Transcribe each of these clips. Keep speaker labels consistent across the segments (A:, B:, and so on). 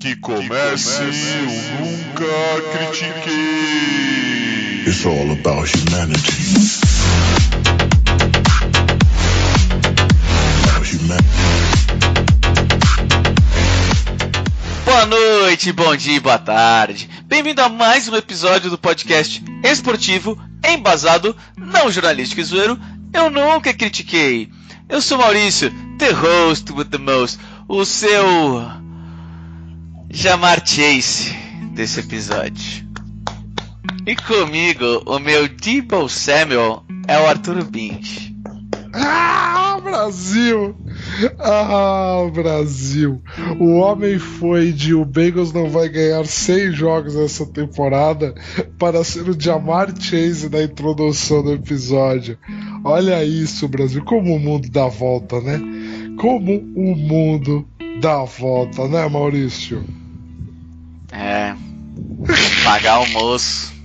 A: Que comece o Nunca Critiquei.
B: It's all about humanity. About humanity.
C: Boa noite, bom dia boa tarde. Bem-vindo a mais um episódio do podcast esportivo, embasado, não jornalístico e zoeiro. Eu nunca critiquei. Eu sou Maurício, the host with the most, o seu Jamar Chase desse episódio. E comigo, o meu Debo Samuel é o Arthur Bint.
D: Ah, Brasil! Ah, Brasil! O homem foi de o Bengals não vai ganhar seis jogos essa temporada para ser o Jamar Chase na introdução do episódio. Olha isso, Brasil! Como o mundo dá volta, né? Como o mundo dá volta, né, Maurício?
C: É. Pagar almoço.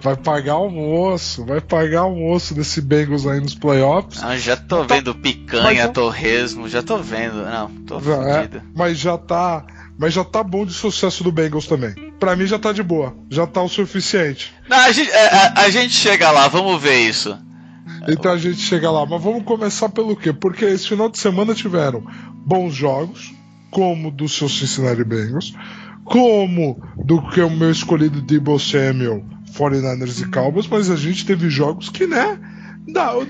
D: Vai pagar almoço, vai pagar almoço desse Bengals aí nos playoffs.
C: Ah, já tô
D: Tá-
C: vendo picanha,
D: já-
C: torresmo, já tô vendo. Não, tô
D: É,
C: fudido.
D: mas já tá. Mas já tá bom de sucesso do Bengals também. Pra mim já tá de boa. Já tá o suficiente.
C: Não, a, gente, é, a- a gente chega lá, vamos ver isso.
D: Então a gente chega lá. Mas vamos começar pelo quê? Porque esse final de semana tiveram bons jogos, como do seu Cincinnati Bengals, como do que o meu escolhido Debo Samuel, 49ers e Cowboys, mas a gente teve jogos que, né?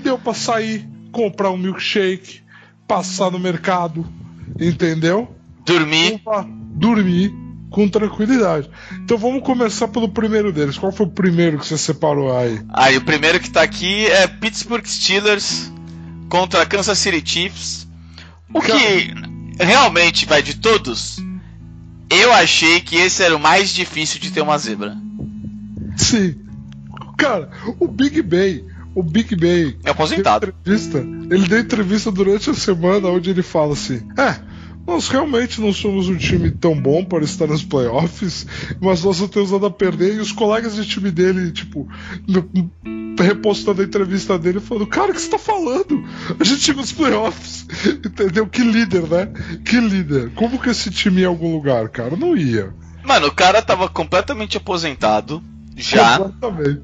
D: Deu pra sair, comprar um milkshake, passar no mercado, entendeu?
C: Dormir.
D: Opa, dormir com tranquilidade. Então vamos começar pelo primeiro deles. Qual foi o primeiro que você separou aí?
C: Aí o primeiro que tá aqui é Pittsburgh Steelers contra Kansas City Chiefs. O que realmente vai de todos, eu achei que esse era o mais difícil de ter uma zebra.
D: Sim. Cara, o Big Ben, o Big Ben.
C: É aposentado.
D: deu entrevista, ele deu entrevista durante a semana onde ele fala assim: É, nós realmente não somos um time tão bom para estar nos playoffs, mas nós não temos nada a perder. E os colegas de time dele, tipo, repostando a entrevista dele, falando: Cara, o que você tá falando? A gente chegou nos playoffs. Entendeu? Que líder, né? Que líder. Como que esse time ia em algum lugar, cara? Não ia.
C: Mano, o cara tava completamente aposentado. Já.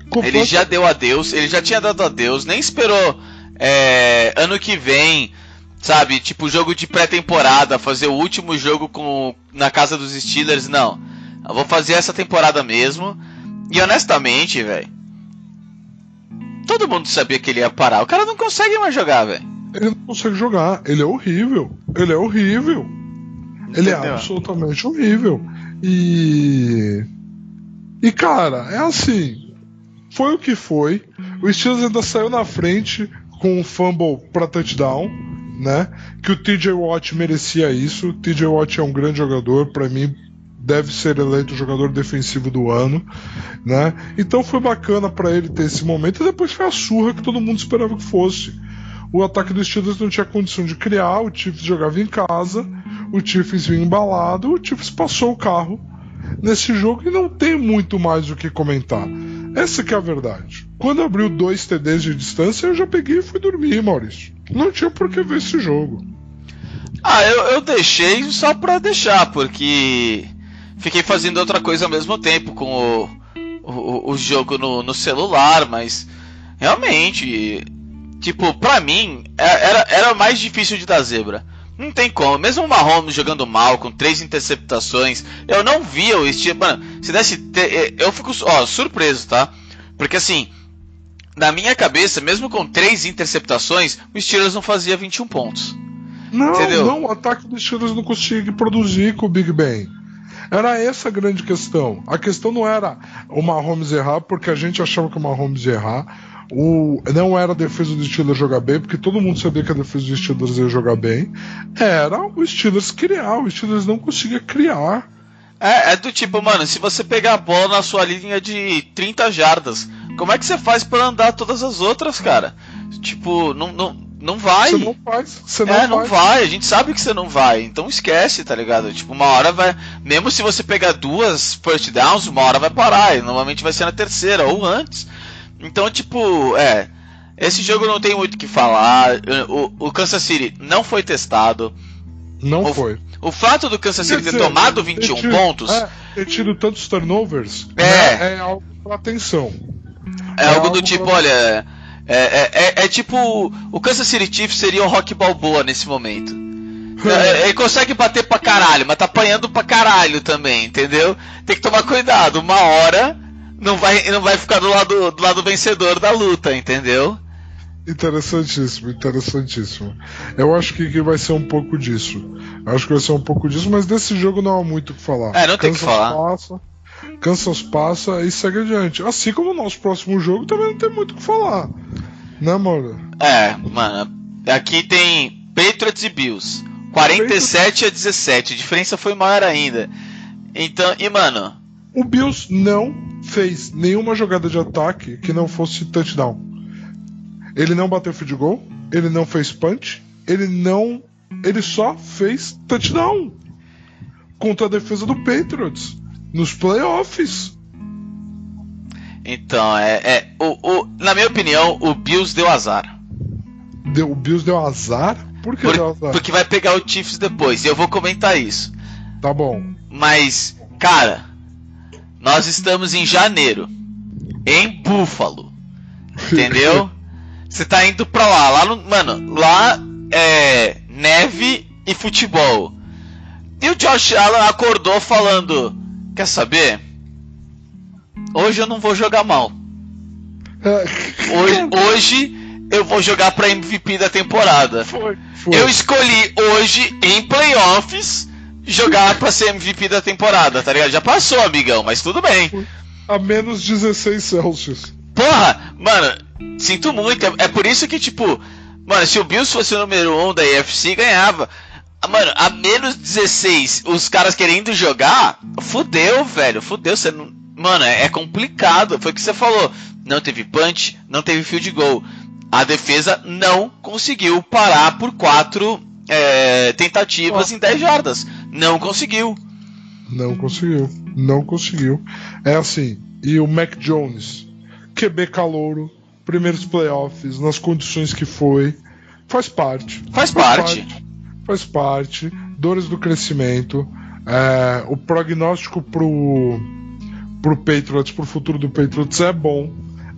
D: Completamente.
C: Ele já deu adeus, ele já tinha dado adeus, nem esperou é, ano que vem, sabe? Tipo, jogo de pré-temporada, fazer o último jogo com, na casa dos Steelers, não. Eu vou fazer essa temporada mesmo. E honestamente, velho. Todo mundo sabia que ele ia parar. O cara não consegue mais jogar, velho.
D: Ele não consegue jogar. Ele é horrível. Ele é horrível. Ele é
C: Entendeu?
D: absolutamente horrível. E. E cara, é assim. Foi o que foi. O Steelers ainda saiu na frente com um fumble pra touchdown, né? Que o TJ Watt merecia isso. O TJ Watt é um grande jogador, pra mim deve ser eleito jogador defensivo do ano, né? Então foi bacana pra ele ter esse momento e depois foi a surra que todo mundo esperava que fosse. O ataque dos Steelers não tinha condição de criar, o Chiefs jogava em casa, o Chiefs vinha embalado, o Chiefs passou o carro nesse jogo e não tem muito mais o que comentar. Essa que é a verdade. Quando abriu dois TDs de distância, eu já peguei e fui dormir, Maurício. Não tinha por que ver esse jogo.
C: Ah, eu, eu deixei só pra deixar, porque fiquei fazendo outra coisa ao mesmo tempo com o, o, o jogo no, no celular, mas realmente, tipo, pra mim, é- era, era mais difícil de dar zebra. Não tem como, mesmo o Mahomes jogando mal, com três interceptações, eu não via o estilo. Mano, se desse. te- Eu fico ó, surpreso, tá? Porque assim, na minha cabeça, mesmo com três interceptações, o Steelers não fazia 21 pontos.
D: Não,
C: Entendeu?
D: não, o ataque dos Steelers não conseguia produzir com o Big Ben. Era essa a grande questão. A questão não era o Mahomes errar, porque a gente achava que o Mahomes ia errar. O, não era a defesa do Steelers jogar bem, porque todo mundo sabia que a defesa dos Steelers ia jogar bem. Era o Steelers criar, o Steelers não conseguia criar.
C: É, é do tipo, mano, se você pegar a bola na sua linha de 30 jardas, como é que você faz pra andar todas as outras, cara? Tipo, não, não, não vai.
D: Você não faz. Você não
C: é, não vai, a gente sabe que você não vai, então esquece, tá ligado? Tipo, uma hora vai. Mesmo se você pegar duas first downs, uma hora vai parar, e normalmente vai ser na terceira ou antes. Então, tipo, é. Esse jogo não tem muito o que falar. O, o Kansas City não foi testado.
D: Não
C: O-
D: foi.
C: O fato do Kansas City
D: Quer
C: ter
D: dizer,
C: tomado
D: ter
C: 21
D: tido-
C: pontos
D: É, ter tido tantos turnovers
C: É.
D: né, é algo pra atenção.
C: é algo do
D: algo
C: tipo,
D: pra-
C: olha. É, é, é- é tipo. O Kansas City Chiefs seria o Rock Balboa nesse momento. É, Ele consegue bater pra caralho, mas tá apanhando pra caralho também, entendeu? Tem que tomar cuidado. Uma hora não vai, não vai ficar do lado, do lado vencedor da luta, entendeu?
D: Interessantíssimo, interessantíssimo. Eu acho que, que vai ser um pouco disso. Acho que vai ser um pouco disso, mas desse jogo não há muito o que falar.
C: É, não tem o que falar.
D: Passa, Kansas passa e segue adiante. Assim como o nosso próximo jogo também não tem muito o que falar. Né, mano?
C: É, mano. Aqui tem Patriots e Bills. 47 a 17. A diferença foi maior ainda. Então, e mano,
D: O Bills não fez nenhuma jogada de ataque que não fosse touchdown. Ele não bateu field goal, ele não fez punch, ele não. Ele só fez touchdown contra a defesa do Patriots nos playoffs.
C: Então é, é o, o- na minha opinião, o Bills deu azar.
D: Deu, o Bills deu azar? Por que
C: Por-
D: deu azar?
C: porque vai pegar o Chiefs depois. E eu vou comentar isso.
D: Tá bom.
C: Mas, cara, nós estamos em janeiro. Em Buffalo. Entendeu? Você tá indo pra lá. Lá no, mano, lá é neve e futebol. E o Josh Allen acordou falando: Quer saber? Hoje eu não vou jogar mal.
D: É,
C: Hoje, hoje eu vou jogar pra MVP da temporada.
D: foi, foi.
C: Eu escolhi hoje, em playoffs, jogar pra ser MVP da temporada, tá ligado? Já passou, amigão, mas tudo bem.
D: A menos 16 Celsius.
C: Porra, mano, sinto muito. É, é por isso que, tipo, mano, se o Bills fosse o número 1 um da AFC, ganhava. Ah, Mano, a menos 16, os caras querendo jogar, fudeu, velho, fudeu. Você não... Mano, é, é complicado. Foi o que você falou. Não teve punch, não teve field goal. A defesa não conseguiu parar por quatro é, tentativas em 10 jardas. Não conseguiu.
D: Não conseguiu. Não conseguiu. É assim. E o Mac Jones, QB calouro, primeiros playoffs, nas condições que foi, faz parte.
C: Faz parte.
D: Faz parte. Dores do crescimento. é, o prognóstico pro, pro Patriots, pro futuro do Patriots é bom.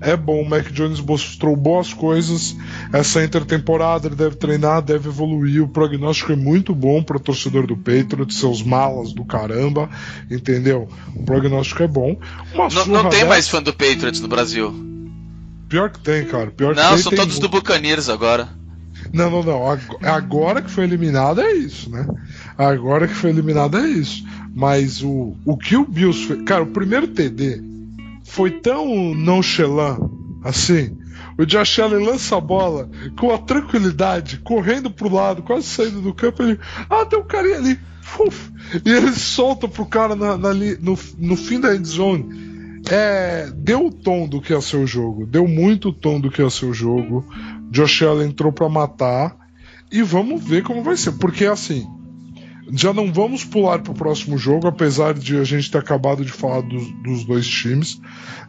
D: É bom, o Mac Jones mostrou boas coisas. Essa intertemporada ele deve treinar, deve evoluir. O prognóstico é muito bom para o torcedor do Patriots, seus malas do caramba, entendeu? O prognóstico é bom. Uma
C: Não, não tem
D: dessa-
C: mais fã do Patriots no Brasil.
D: Pior que tem, cara. Pior que
C: Não,
D: tem,
C: são
D: tem
C: todos do
D: muito.
C: Buccaneers agora.
D: Não, não, não. Ag- Agora que foi eliminado é isso, né? Agora que foi eliminado é isso. Mas o, o que o Bills fez. Cara, o primeiro TD foi tão nonchalant assim. O Josh Allen lança a bola com a tranquilidade, correndo pro lado, quase saindo do campo. Ele. Ah, tem um carinha ali. Uf, e ele solta pro cara na, na no, no fim da endzone. É, deu o tom do que ia ser o jogo. Deu muito o tom do que ia ser o jogo. Josh Allen entrou pra matar. E vamos ver como vai ser. Porque assim. Já não vamos pular pro próximo jogo, apesar de a gente ter acabado de falar dos, dos dois times,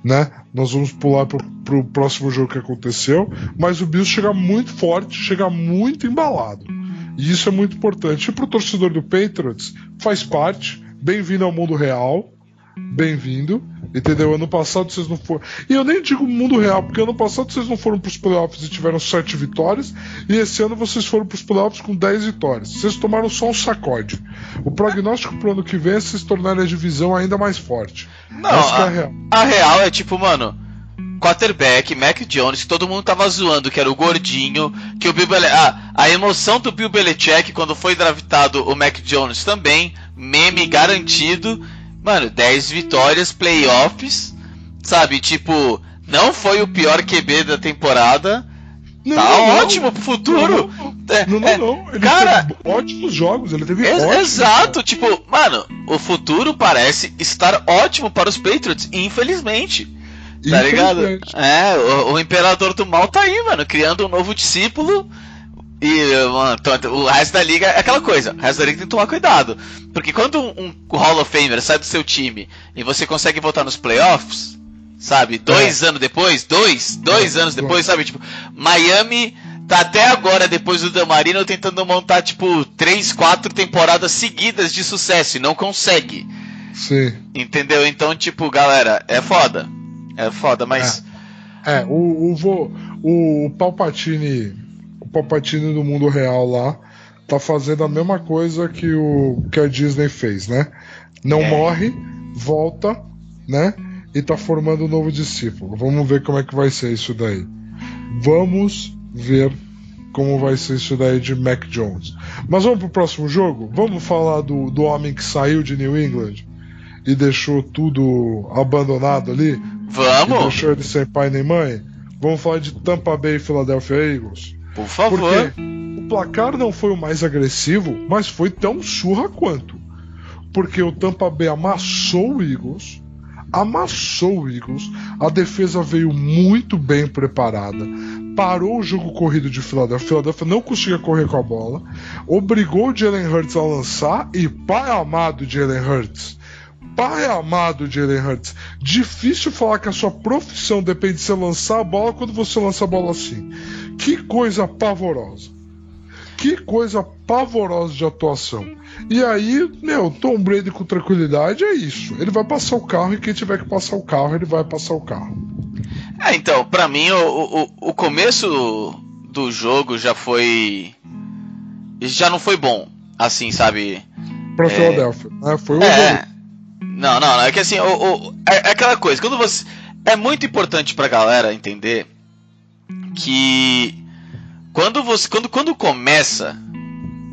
D: né? Nós vamos pular pro, pro próximo jogo que aconteceu, mas o Bills chega muito forte, chega muito embalado. E isso é muito importante. E pro torcedor do Patriots, faz parte. Bem-vindo ao mundo real. Bem-vindo. Entendeu? Ano passado vocês não foram. E eu nem digo mundo real, porque ano passado vocês não foram pros playoffs e tiveram 7 vitórias. E esse ano vocês foram pros playoffs com 10 vitórias. Vocês tomaram só um sacode. O prognóstico pro ano que vem é vocês tornarem a divisão ainda mais forte.
C: Não,
D: Essa é a
C: a,
D: real.
C: a real é tipo, mano, quarterback, Mac Jones, que todo mundo tava zoando, que era o gordinho, que o Bill Bele... a, a emoção do Bill Belichick quando foi draftado o Mac Jones também, meme garantido. Mano, 10 vitórias, playoffs, sabe? Tipo, não foi o pior QB da temporada.
D: Não,
C: tá
D: não, não.
C: ótimo pro futuro. É,
D: Não, não,
C: é,
D: não. Ele
C: cara,
D: teve ótimos jogos. Ele teve
C: Ex-
D: ótimos
C: Exato, tipo, mano, o futuro parece estar ótimo para os Patriots, infelizmente. Tá ligado? É, o, o imperador do mal tá aí, mano, criando um novo discípulo. E, mano, o resto da liga é aquela coisa, o resto da liga tem que tomar cuidado. Porque quando um, um Hall of Famer sai do seu time e você consegue voltar nos playoffs, sabe? Dois anos depois, dois, dois
D: É,
C: anos depois, sabe? Tipo, Miami tá até agora, depois do Damarino, tentando montar, tipo, três, quatro temporadas seguidas de sucesso e não consegue.
D: Sim.
C: Entendeu? Então, tipo, galera, é foda. É foda, mas.
D: É, o, o, vo- o, o Palpatine. Palpatine do mundo real lá tá fazendo a mesma coisa que, o, que a Disney fez, né? Não
C: É.
D: morre, volta, né? E tá formando um novo discípulo. Vamos ver como é que vai ser isso daí. Vamos ver como vai ser isso daí de Mac Jones. Mas vamos pro próximo jogo? Vamos falar do, do homem que saiu de New England e deixou tudo abandonado ali? E
C: Vamos,
D: deixou ele sem pai nem mãe? Vamos falar de Tampa Bay e Philadelphia Eagles?
C: Por favor.
D: Porque o placar não foi o mais agressivo, mas foi tão surra quanto. Porque o Tampa Bay amassou o Eagles, amassou o Eagles, a defesa veio muito bem preparada, parou o jogo corrido de Philadelphia, Philadelphia não conseguia correr com a bola, obrigou o Jalen Hurts a lançar e pai amado Jalen Hurts. Pai amado Jalen Hurts, difícil falar que a sua profissão depende de você lançar a bola quando você lança a bola assim. Que coisa pavorosa. Que coisa pavorosa de atuação. E aí, meu, Tom Brady com tranquilidade é isso. Ele vai passar o carro e quem tiver que passar o carro, ele vai passar o carro.
C: É, então, pra mim, o, o, o começo do jogo já foi. Já não foi bom. Assim, sabe?
D: Pra
C: É.
D: Philadelphia. Né? Foi o
C: É. Não, não, não. É que assim, o, o- é, é aquela coisa. Quando você. É muito importante pra galera entender que quando você. Quando, quando começa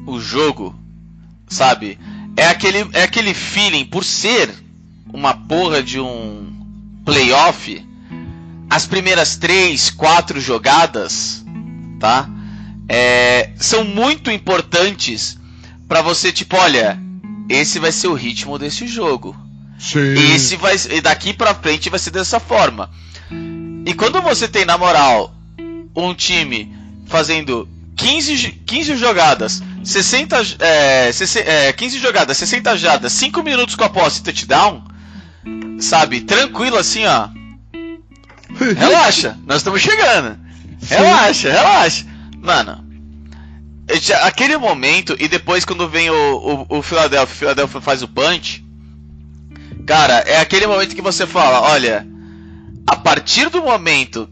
C: o jogo, sabe? É aquele, é aquele feeling, por ser uma porra de um playoff, as primeiras três, quatro jogadas, tá? É, são muito importantes pra você, tipo, olha, esse vai ser o ritmo desse jogo.
D: Sim.
C: Esse vai e daqui pra frente vai ser dessa forma. E quando você tem na moral um time fazendo 15, jo- 15 jogadas, 60 é, 60, é, 15 jogadas, 60 jadas, 5 minutos com a posse e touchdown, sabe? Tranquilo assim, ó. Relaxa, nós estamos chegando. Relaxa, relaxa. Mano, aquele momento, e depois quando vem o, o, o Philadelphia, o Philadelphia faz o punch. Cara, é aquele momento que você fala: olha, a partir do momento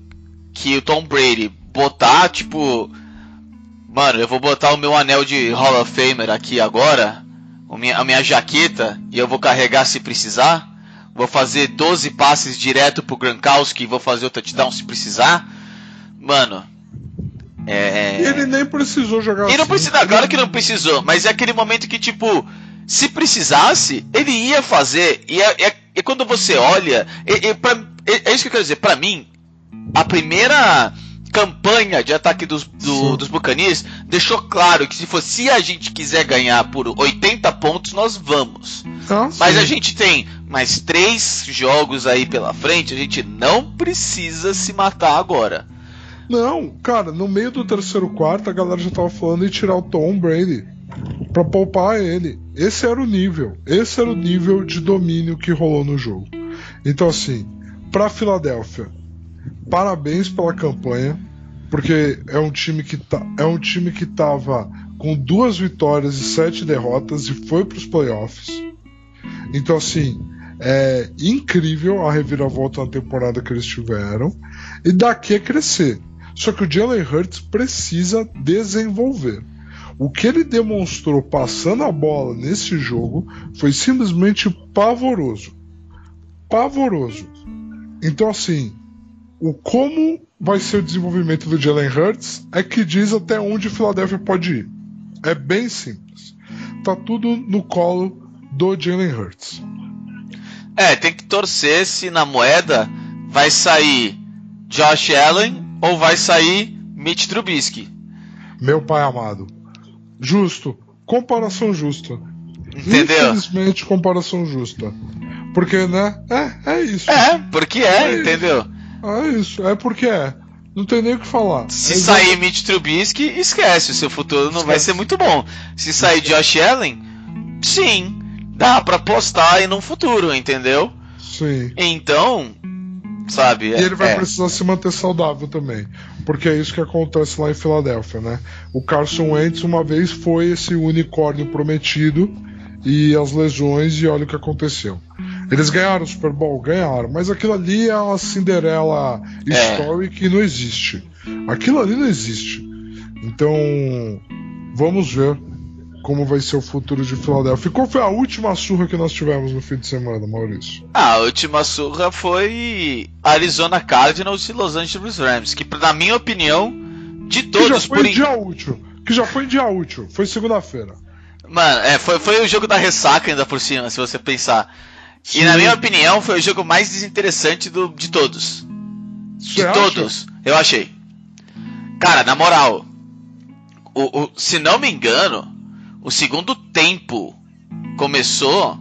C: que o Tom Brady botar, tipo, mano, eu vou botar o meu anel de Hall of Famer aqui agora, o minha- a minha jaqueta, e eu vou carregar se precisar. Vou fazer 12 passes direto pro Gronkowski e vou fazer o touchdown se precisar. Mano, é.
D: Ele nem precisou jogar
C: Ele não
D: assim.
C: precisa, claro que não precisou, mas é aquele momento que, tipo, se precisasse, ele ia fazer. E é, é- é quando você olha. É, é pra- é- é isso que eu quero dizer. Pra mim, a primeira campanha de ataque dos, do- dos Buccaneers deixou claro que se, for, se a gente quiser ganhar por 80 pontos, nós vamos.
D: Ah,
C: Mas
D: sim.
C: a gente tem mais três jogos aí pela frente, a gente não precisa se matar agora.
D: Não, cara, no meio do terceiro quarto a galera já tava falando em tirar o Tom Brady pra poupar ele. Esse era o nível. Esse era o nível de domínio que rolou no jogo. Então, assim, pra Filadélfia, parabéns pela campanha, porque é um time que tá, é um time que tava com duas vitórias e sete derrotas e foi pros playoffs. Então, assim, é incrível a reviravolta na temporada que eles tiveram. E daqui é crescer. Só que o Jalen Hurts precisa desenvolver. O que ele demonstrou passando a bola nesse jogo foi simplesmente pavoroso. Pavoroso. Então, assim, o como vai ser o desenvolvimento do Jalen Hurts é que diz até onde o Philadelphia pode ir. É bem simples. Tá tudo no colo do Jalen Hurts.
C: É, tem que torcer se na moeda vai sair Josh Allen ou vai sair Mitch Trubisky.
D: Meu pai amado. Justo. Comparação justa.
C: Entendeu?
D: Infelizmente, comparação justa. Porque, né? É, é isso.
C: É, porque é,
D: É isso. É isso. É porque é. Não tem nem o que falar.
C: Se
D: É
C: sair Mitch Trubisky, esquece, o seu futuro não vai
D: Esquece.
C: ser muito bom. Se sair Josh Allen, sim, dá pra apostar aí no futuro, entendeu?
D: Sim.
C: Então, sabe?
D: E ele vai
C: é,
D: precisar se manter saudável também. porque é isso que acontece lá em Filadélfia, né? O Carson Wentz uma vez foi esse unicórnio prometido e as lesões e olha o que aconteceu. Eles ganharam o Super Bowl, ganharam, mas aquilo ali é uma Cinderela
C: É.
D: story que não existe. Aquilo ali não existe. Então, vamos ver como vai ser o futuro de Filadélfia. E qual foi a última surra que nós tivemos no fim de semana, Maurício?
C: Ah, a última surra foi Arizona Cardinals e Los Angeles Rams, que na minha opinião, de todos
D: foi
C: por in-
D: dia útil. Que já foi dia útil. Foi segunda-feira.
C: Mano, é, foi, foi o jogo da ressaca ainda por cima, se você pensar. E na minha opinião, foi o jogo mais desinteressante do, de todos. De
D: acha?
C: todos, eu achei. Cara, na moral, o, o- se não me engano, o segundo tempo começou.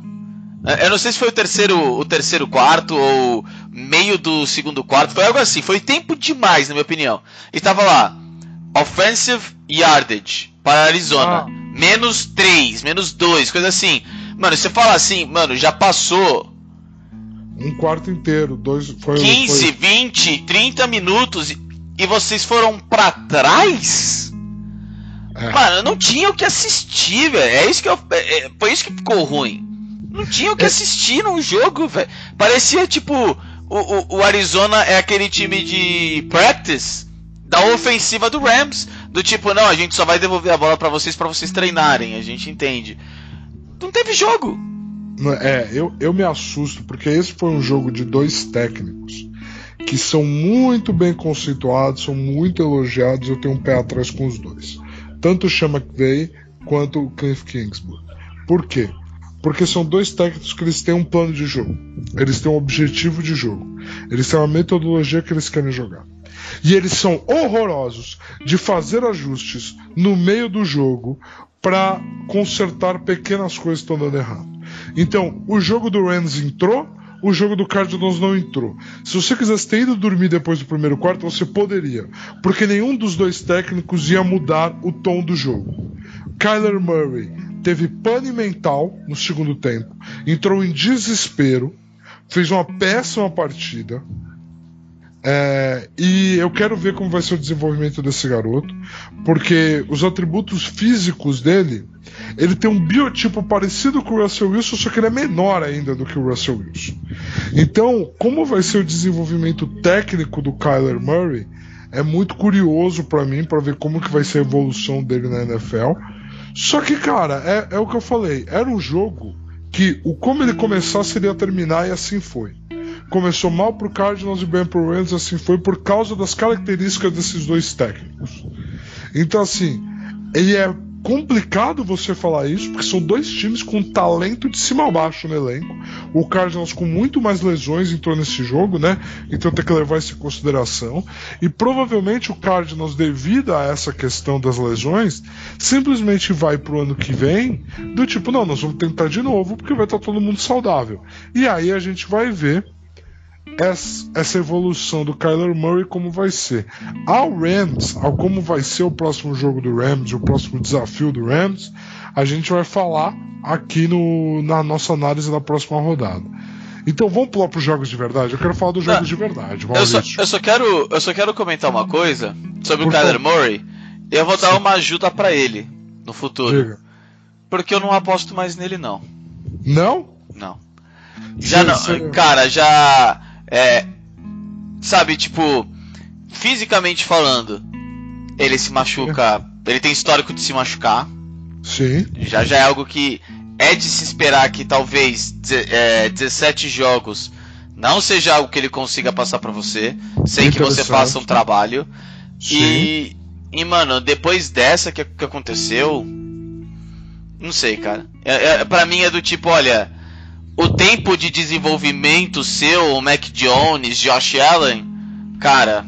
C: eh, Eu não sei se foi o terceiro, o terceiro quarto ou meio do segundo quarto, foi algo assim. Foi tempo demais, na minha opinião. E tava lá, offensive yardage para Arizona,
D: Ah.
C: menos 3, menos 2, coisa assim. Mano, você fala assim, mano, já passou
D: Um quarto inteiro. Dois, foi,
C: 15,
D: foi-
C: 20, 30 minutos e, e vocês foram pra trás?
D: É.
C: Mano, não tinha o que assistir, velho. É isso que eu, é- é- foi isso que ficou ruim. Não tinha o que
D: É.
C: assistir no jogo, velho. Parecia tipo o, o, o Arizona é aquele time de practice da ofensiva do Rams, do tipo, não, a gente só vai devolver a bola pra vocês pra vocês treinarem, a gente entende. Não teve jogo.
D: É, eu, eu me assusto, porque esse foi um jogo de dois técnicos que são muito bem conceituados, são muito elogiados, eu tenho um pé atrás com os dois. Tanto o Sean McVay quanto o Cliff Kingsbury. Por quê? Porque são dois técnicos que eles têm um plano de jogo. Eles têm um objetivo de jogo. Eles têm uma metodologia que eles querem jogar. E eles são horrorosos de fazer ajustes no meio do jogo para consertar pequenas coisas que estão dando errado. Então, o jogo do Rams entrou, o jogo do Cardinals não entrou. Se você quisesse ter ido dormir depois do primeiro quarto, você poderia, porque nenhum dos dois técnicos ia mudar o tom do jogo. Kyler Murray teve pane mental no segundo tempo, entrou em desespero, fez uma péssima partida. É, e eu quero ver como vai ser o desenvolvimento desse garoto, porque os atributos físicos dele, ele tem um biotipo parecido com o Russell Wilson, só que ele é menor ainda do que o Russell Wilson. Então, como vai ser o desenvolvimento técnico do Kyler Murray, é muito curioso para mim para ver como que vai ser a evolução dele na NFL. Só que, cara, é, é o que eu falei, era um jogo que o como ele começasse ele ia terminar e assim foi começou mal pro Cardinals e bem pro Rams, assim foi por causa das características desses dois técnicos. Então, assim, ele é complicado você falar isso, porque são dois times com talento de cima a baixo no elenco. O Cardinals com muito mais lesões entrou nesse jogo, né? Então tem que levar isso em consideração. E provavelmente o Cardinals, devido a essa questão das lesões, simplesmente vai pro ano que vem do tipo, não, nós vamos tentar de novo, porque vai estar todo mundo saudável. E aí a gente vai ver essa, evolução do Kyler Murray como vai ser. Ao Rams, ao como vai ser o próximo jogo do Rams, o próximo desafio do Rams, a gente vai falar aqui no, na nossa análise da próxima rodada. Então vamos pular para os jogos de verdade. Eu quero falar dos jogos
C: Não,
D: de verdade.
C: Eu só, eu só quero, eu só quero comentar uma coisa sobre
D: Por
C: o Kyler
D: favor.
C: Murray. Eu vou dar uma ajuda pra ele no futuro,
D: Diga.
C: porque eu não aposto mais nele não.
D: Não?
C: Não. Já não,
D: Você-
C: cara, já é, sabe, tipo, fisicamente falando, ele se machuca, ele tem histórico de se machucar.
D: Sim.
C: Já já é algo que é de se esperar que talvez é, 17 jogos não seja algo que ele consiga passar pra você, sem que você faça um trabalho.
D: Sim.
C: E, e, mano, depois dessa que, que aconteceu, não sei, cara. É, é, pra mim é do tipo, olha, o tempo de desenvolvimento seu, o Mac Jones, Josh Allen, cara,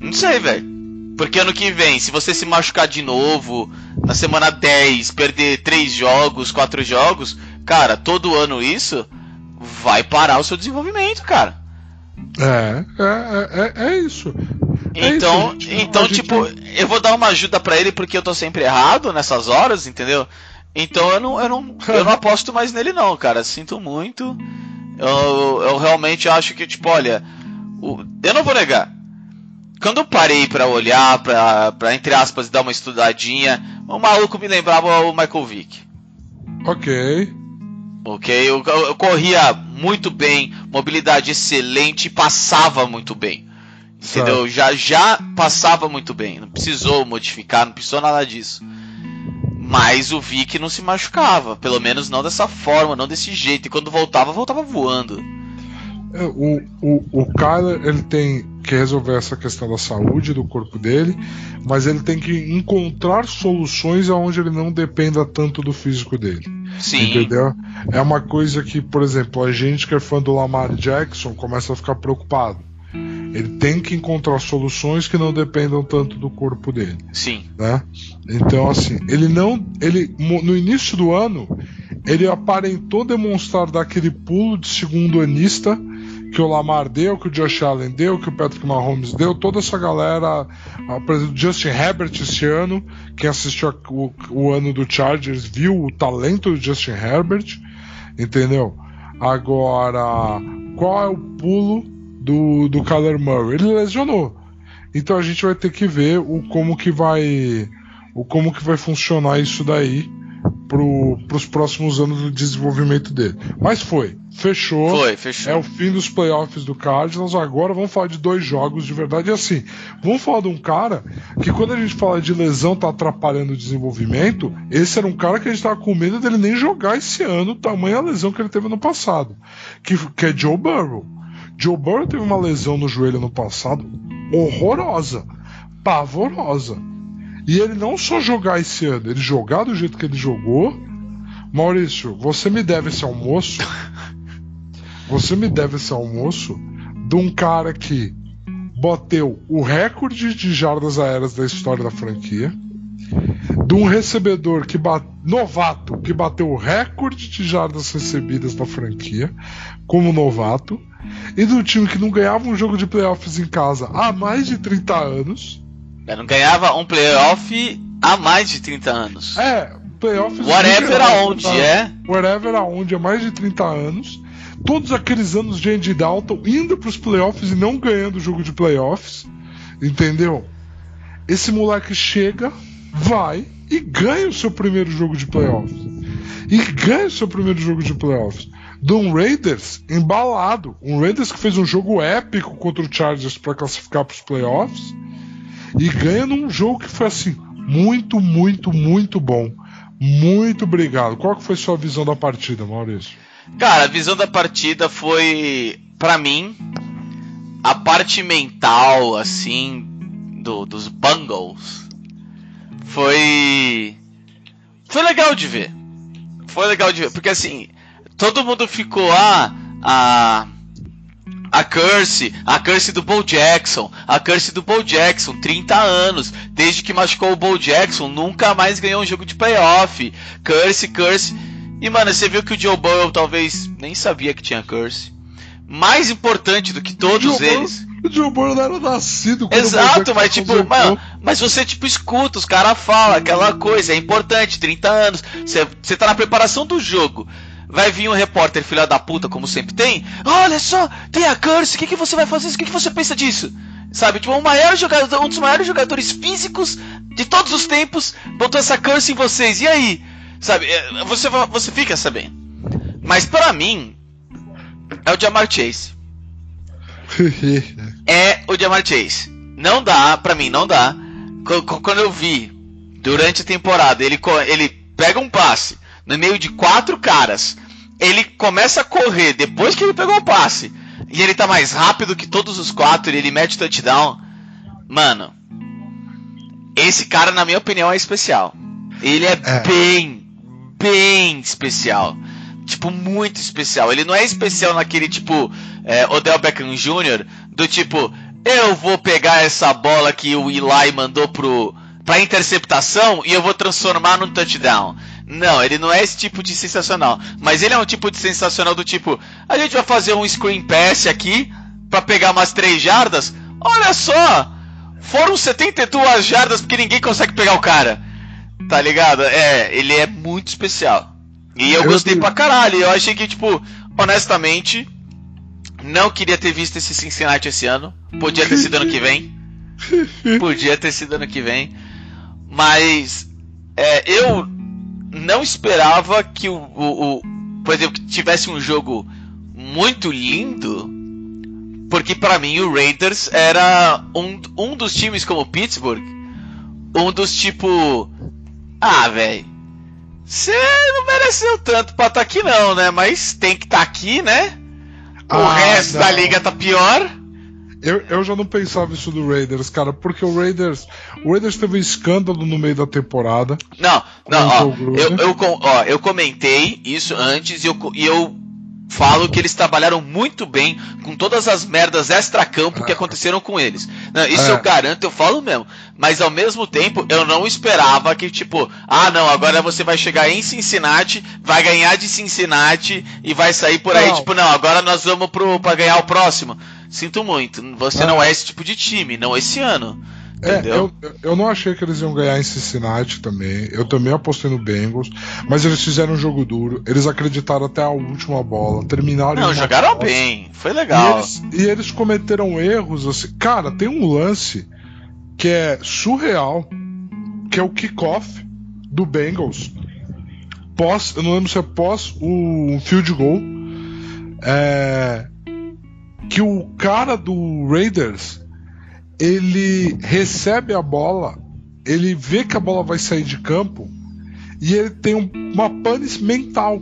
C: não sei, velho. Porque ano que vem, se você se machucar de novo, na semana 10, perder 3 jogos, 4 jogos, cara, todo ano isso vai parar o seu desenvolvimento, cara.
D: É, é, é, é, é isso. É
C: Então,
D: isso,
C: então
D: gente-
C: tipo, eu vou dar uma ajuda pra ele porque eu tô sempre errado nessas horas, entendeu? Então eu não, eu não, eu não aposto mais nele não, cara. Sinto muito. Eu, eu realmente acho que, tipo, olha, o- eu não vou negar. quando eu parei para olhar, pra, pra, entre aspas, dar uma estudadinha, o maluco me lembrava o Michael Vick.
D: Ok.
C: Ok, eu, eu, corria muito bem, mobilidade excelente, passava muito bem. Entendeu? Já, já passava muito bem. Não precisou modificar, não precisou nada disso. Mas o Vic não se machucava, pelo menos não dessa forma, não desse jeito. E quando voltava, voltava voando.
D: É, o, o, o Kyler ele tem que resolver essa questão da saúde do corpo dele, mas ele tem que encontrar soluções aonde ele não dependa tanto do físico dele.
C: Sim.
D: Entendeu? É uma coisa que, por exemplo, a gente que é fã do Lamar Jackson começa a ficar preocupado. Ele tem que encontrar soluções que não dependam tanto do corpo dele.
C: Sim.
D: Né? Então, assim, ele não. Ele, no início do ano, ele aparentou demonstrar daquele pulo de segundo anista que o Lamar deu, que o Josh Allen deu, que o Patrick Mahomes deu, toda essa galera, por exemplo, Justin Herbert esse ano, quem assistiu o, o ano do Chargers viu o talento do Justin Herbert, entendeu? Agora, qual é o pulo do, do Kyler Murray? Ele lesionou. Então a gente vai ter que ver o como que vai o como que vai funcionar isso daí para os próximos anos do desenvolvimento dele. Mas foi, fechou.
C: Foi, fechou.
D: É o fim dos playoffs do Cardinals. Agora vamos falar de dois jogos de verdade. E assim, vamos falar de um cara que quando a gente fala de lesão tá atrapalhando o desenvolvimento, esse era um cara que a gente tava com medo dele nem jogar esse ano, tamanha a lesão que ele teve no passado, que, que é Joe Burrow. Joe Burrow teve uma lesão no joelho no passado horrorosa, pavorosa. E ele não só jogar esse ano, ele jogar do jeito que ele jogou. Maurício, você me deve esse almoço. Você me deve esse almoço de um cara que bateu o recorde de jardas aéreas da história da franquia. De um recebedor que bate, novato que bateu o recorde de jardas recebidas da franquia como novato. E do time que não ganhava um jogo de playoffs em casa há mais de 30 anos.
C: Eu não ganhava um playoff há mais de 30 anos.
D: É, playoffs.
C: Whatever aonde, é.
D: Whatever aonde, há mais de 30 anos. Todos aqueles anos de Andy Dalton indo para os playoffs e não ganhando o jogo de playoffs. Entendeu? Esse moleque chega, vai e ganha o seu primeiro jogo de playoffs. E ganha o seu primeiro jogo de playoffs. De um Raiders embalado. Um Raiders que fez um jogo épico contra o Chargers para classificar para os playoffs e ganha num jogo que foi assim, muito, muito, muito bom. Muito obrigado. Qual que foi sua visão da partida, Maurício?
C: Cara, a visão da partida foi, para mim, a parte mental, assim, do, dos Bungles. Foi. Foi legal de ver. Foi legal de ver. Porque assim, todo mundo ficou, ah, a a Curse, a Curse do Bo Jackson, a Curse do Bo Jackson, 30 anos, desde que machucou o Bo Jackson, nunca mais ganhou um jogo de playoff. Curse, Curse. E mano, você viu que o Joe Burrow talvez nem sabia que tinha Curse. Mais importante do que todos eles.
D: O Joe Burrow não era nascido
C: quando Exato, mas tipo, mano, mas você tipo escuta, os caras falam aquela coisa, é importante, 30 anos, você, você tá na preparação do jogo. Vai vir um repórter filha da puta, como sempre tem. Olha só, tem a Curse, o que, que você vai fazer? O que, que você pensa disso? Sabe, tipo, um, maior jogador, um dos maiores jogadores físicos de todos os tempos botou essa Curse em vocês. E aí? Sabe, é, você, você fica sabendo. Mas para mim, é o Jamar Chase. é o Jamar Chase. Não dá, pra mim, não dá. Quando eu vi, durante a temporada, ele, ele pega um passe no meio de quatro caras. Ele começa a correr depois que ele pegou o passe. E ele tá mais rápido que todos os quatro e ele mete touchdown. Mano, esse cara, na minha opinião, é especial. Ele é, é. bem, bem especial. Tipo, muito especial. Ele não é especial naquele tipo é, Odell Beckham Jr., do tipo, eu vou pegar essa bola que o Eli mandou pro, pra interceptação e eu vou transformar num touchdown. Não, ele não é esse tipo de sensacional. Mas ele é um tipo de sensacional do tipo: a gente vai fazer um screen pass aqui para pegar umas 3 jardas. Olha só! Foram 72 jardas porque ninguém consegue pegar o cara. Tá ligado? É, ele é muito especial. E eu, eu gostei pra caralho. Eu achei que, tipo, honestamente, não queria ter visto esse Cincinnati esse ano. Podia ter sido ano que vem. Podia ter sido ano que vem. Mas é, eu não esperava que o, o, o, por exemplo, que tivesse um jogo muito lindo. Porque para mim o Raiders era um, um dos times como Pittsburgh, um dos tipo, ah, velho, você não mereceu tanto pra estar tá aqui não, né? Mas tem que estar tá aqui, né? O
D: Ah,
C: resto
D: não.
C: da liga tá pior.
D: Eu, eu já não pensava isso do Raiders, cara, porque o Raiders. O Raiders teve um escândalo no meio da temporada.
C: Não, não, ó, eu, eu, ó, eu comentei isso antes e eu, e eu falo que eles trabalharam muito bem com todas as merdas extra-campo que aconteceram com eles. Não, isso
D: É.
C: eu garanto, eu falo mesmo. Mas ao mesmo tempo, eu não esperava que, tipo, ah, não, agora você vai chegar em Cincinnati, vai ganhar de Cincinnati e vai sair por aí,
D: Não.
C: tipo, não, agora nós vamos pro, pra ganhar o próximo. Sinto muito, você
D: É.
C: não é esse tipo de time, não esse ano.
D: É,
C: Entendeu?
D: eu, eu não achei que eles iam ganhar em Cincinnati também. Eu também apostei no Bengals. Mas eles fizeram um jogo duro. Eles acreditaram até a última bola. Terminaram.
C: Não, jogaram
D: posse.
C: bem, foi
D: E
C: legal.
D: eles, e eles cometeram erros assim. Cara, tem um lance que é surreal, que é o kickoff do Bengals. Pós, eu não lembro se é pós o field goal. É, que o cara do Raiders ele recebe a bola, ele vê que a bola vai sair de campo e ele tem um- uma pane mental.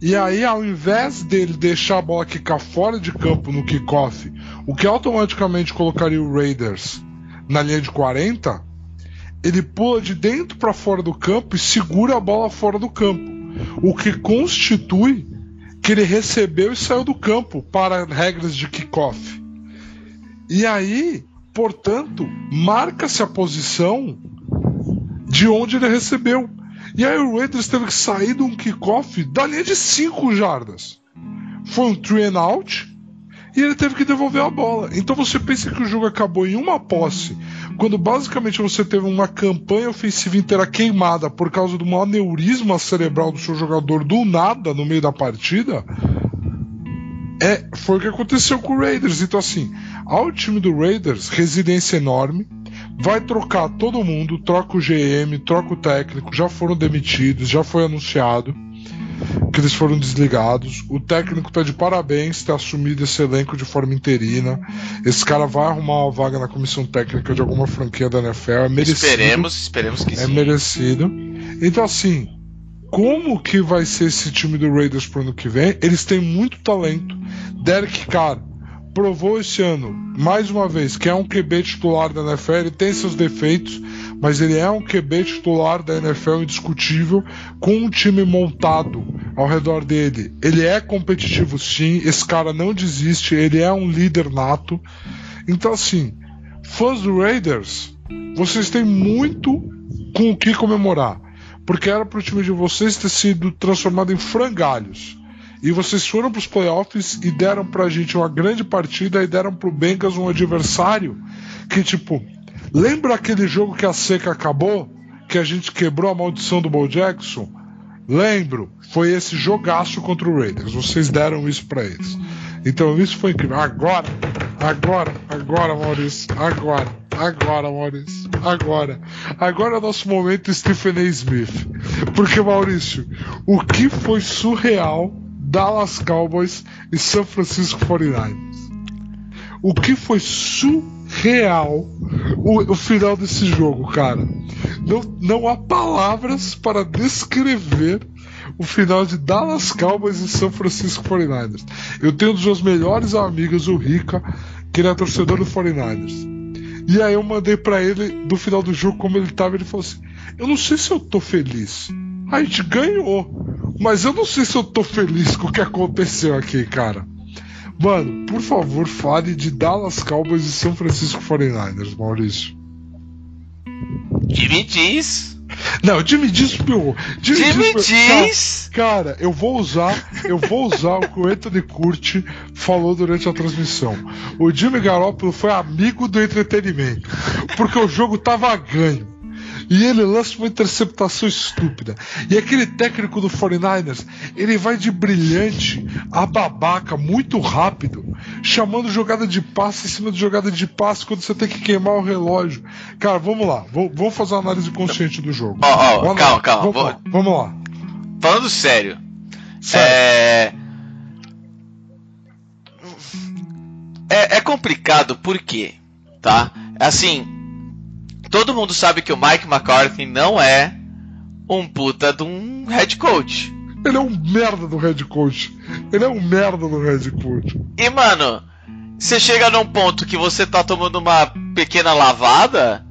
D: E aí, ao invés dele deixar a bola quicar fora de campo no kickoff, o que automaticamente colocaria o Raiders na linha de 40, ele pula de dentro para fora do campo e segura a bola fora do campo. O que constitui que ele recebeu e saiu do campo para regras de kickoff. E aí, portanto, marca-se a posição de onde ele recebeu. E aí o Raiders teve que sair de um kickoff da linha de 5 jardas. Foi um three and out e ele teve que devolver a bola. Então você pensa que o jogo acabou em uma posse, quando basicamente você teve uma campanha ofensiva inteira queimada por causa de um aneurisma cerebral do seu jogador do nada no meio da partida. É, foi o que aconteceu com o Raiders. Então, assim, ao time do Raiders, residência enorme, vai trocar todo mundo, troca o GM, troca o técnico, já foram demitidos, já foi anunciado que eles foram desligados. O técnico tá de parabéns ter assumido esse elenco de forma interina. Esse cara vai arrumar uma vaga na comissão técnica de alguma franquia da NFL. É merecido.
C: Esperemos, esperemos que
D: É
C: sim.
D: merecido. Então, assim, como que vai ser esse time do Raiders pro ano que vem? Eles têm muito talento. Derek Carr provou esse ano, mais uma vez, que é um QB titular da NFL. Ele tem seus defeitos, mas ele é um QB titular da NFL indiscutível, com um time montado ao redor dele. Ele é competitivo, sim. Esse cara não desiste. Ele é um líder nato. Então, assim, fãs do Raiders, vocês têm muito com o que comemorar. Porque era pro time de vocês ter sido transformado em frangalhos. E vocês foram pros playoffs e deram pra gente uma grande partida e deram pro Bengals um adversário que, tipo, lembra aquele jogo que a seca acabou? Que a gente quebrou a maldição do Bo Jackson? Lembro, foi esse jogaço contra o Raiders. Vocês deram isso pra eles. Então isso foi incrível. Agora, agora, agora, Maurício. Agora, agora, Maurício. Agora. Agora é o nosso momento Stephen A. Smith. Porque, Maurício, o que foi surreal Dallas Cowboys e São Francisco 49ers? O que foi surreal o, o final desse jogo, cara? Não, não há palavras para descrever o final de Dallas Cowboys e São Francisco 49ers. Eu tenho um dos meus melhores amigos, o Rica, que ele é torcedor do 49ers. E aí eu mandei pra ele do final do jogo como ele tava, ele falou assim: "Eu não sei se eu tô feliz. A gente ganhou, mas eu não sei se eu tô feliz com o que aconteceu aqui, cara." Mano, por favor, fale de Dallas Cowboys e São Francisco 49ers, Maurício.
C: Jimmy diz.
D: Não, Jimmy diz pior.
C: Jimmy
D: diz-
C: diz.
D: Cara, eu vou usar, eu vou usar o que o Anthony Curti falou durante a transmissão. O Jimmy Garoppolo foi amigo do entretenimento, porque o jogo tava ganho. E ele lança uma interceptação estúpida. E aquele técnico do 49ers, ele vai de brilhante a babaca muito rápido, chamando jogada de passe em cima de jogada de passe quando você tem que queimar o relógio. Cara, vamos lá, vamos fazer uma análise consciente do jogo.
C: Ó, ó,
D: Vamos
C: calma,
D: lá,
C: calma,
D: Vamos,
C: vou-
D: lá, vamos lá.
C: Falando sério.
D: Sério.
C: É... é. é complicado por quê? Tá? Assim, todo mundo sabe que o Mike McCarthy não é um puta de um head coach.
D: Ele é um merda do head coach. Ele é um merda do head coach.
C: E, mano, você chega num ponto que você tá tomando uma pequena lavada.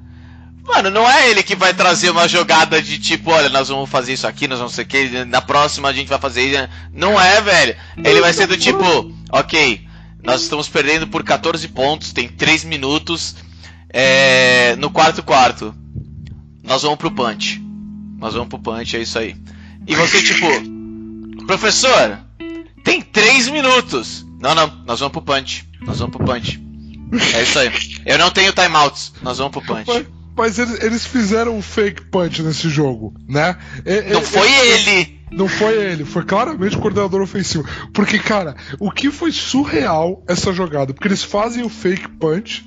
C: Mano, não é ele que vai trazer uma jogada de tipo, olha, nós vamos fazer isso aqui, nós vamos sei o que, na próxima a gente vai fazer isso. Não é, velho. Ele vai ser do tipo, ok, nós estamos perdendo por 14 pontos, tem 3 minutos é, no quarto quarto. Nós vamos pro punch. Nós vamos pro punch, é isso aí. E você, tipo, professor, tem 3 minutos. Não, não, nós vamos pro punch. Nós vamos pro punch. É isso aí. Eu não tenho timeouts. Nós vamos pro
D: Mas,
C: punch.
D: mas eles, eles fizeram um fake punch nesse jogo, né? E-
C: Não
D: e-
C: foi ele.
D: Não foi ele, foi claramente o coordenador ofensivo. Porque, cara, o que foi surreal essa jogada? Porque eles fazem o fake punch,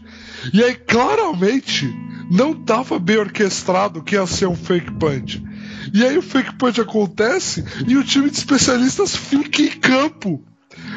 D: e aí claramente não tava bem orquestrado que ia ser um fake punch. E aí o fake punch acontece e o time de especialistas fica em campo.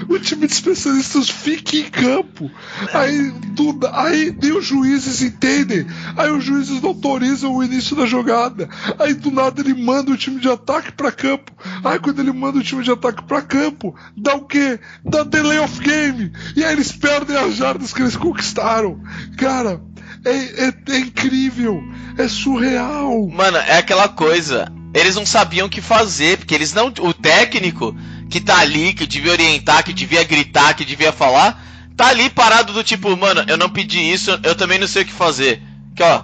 D: O time de especialistas fica em campo. Aí, do, aí nem os juízes entendem. Aí os juízes não autorizam o início da jogada. Aí do nada ele manda o time de ataque pra campo. Aí quando ele manda o time de ataque pra campo, dá o quê? Dá delay of game. E aí eles perdem as jardas que eles conquistaram. Cara, é, é- é incrível. É surreal.
C: Mano, é aquela coisa. Eles não sabiam o que fazer, porque eles não. O técnico que tá ali, que devia orientar, que devia gritar, que devia falar, tá ali parado do tipo, mano, eu não pedi isso, eu também não sei o que fazer. Aqui, ó.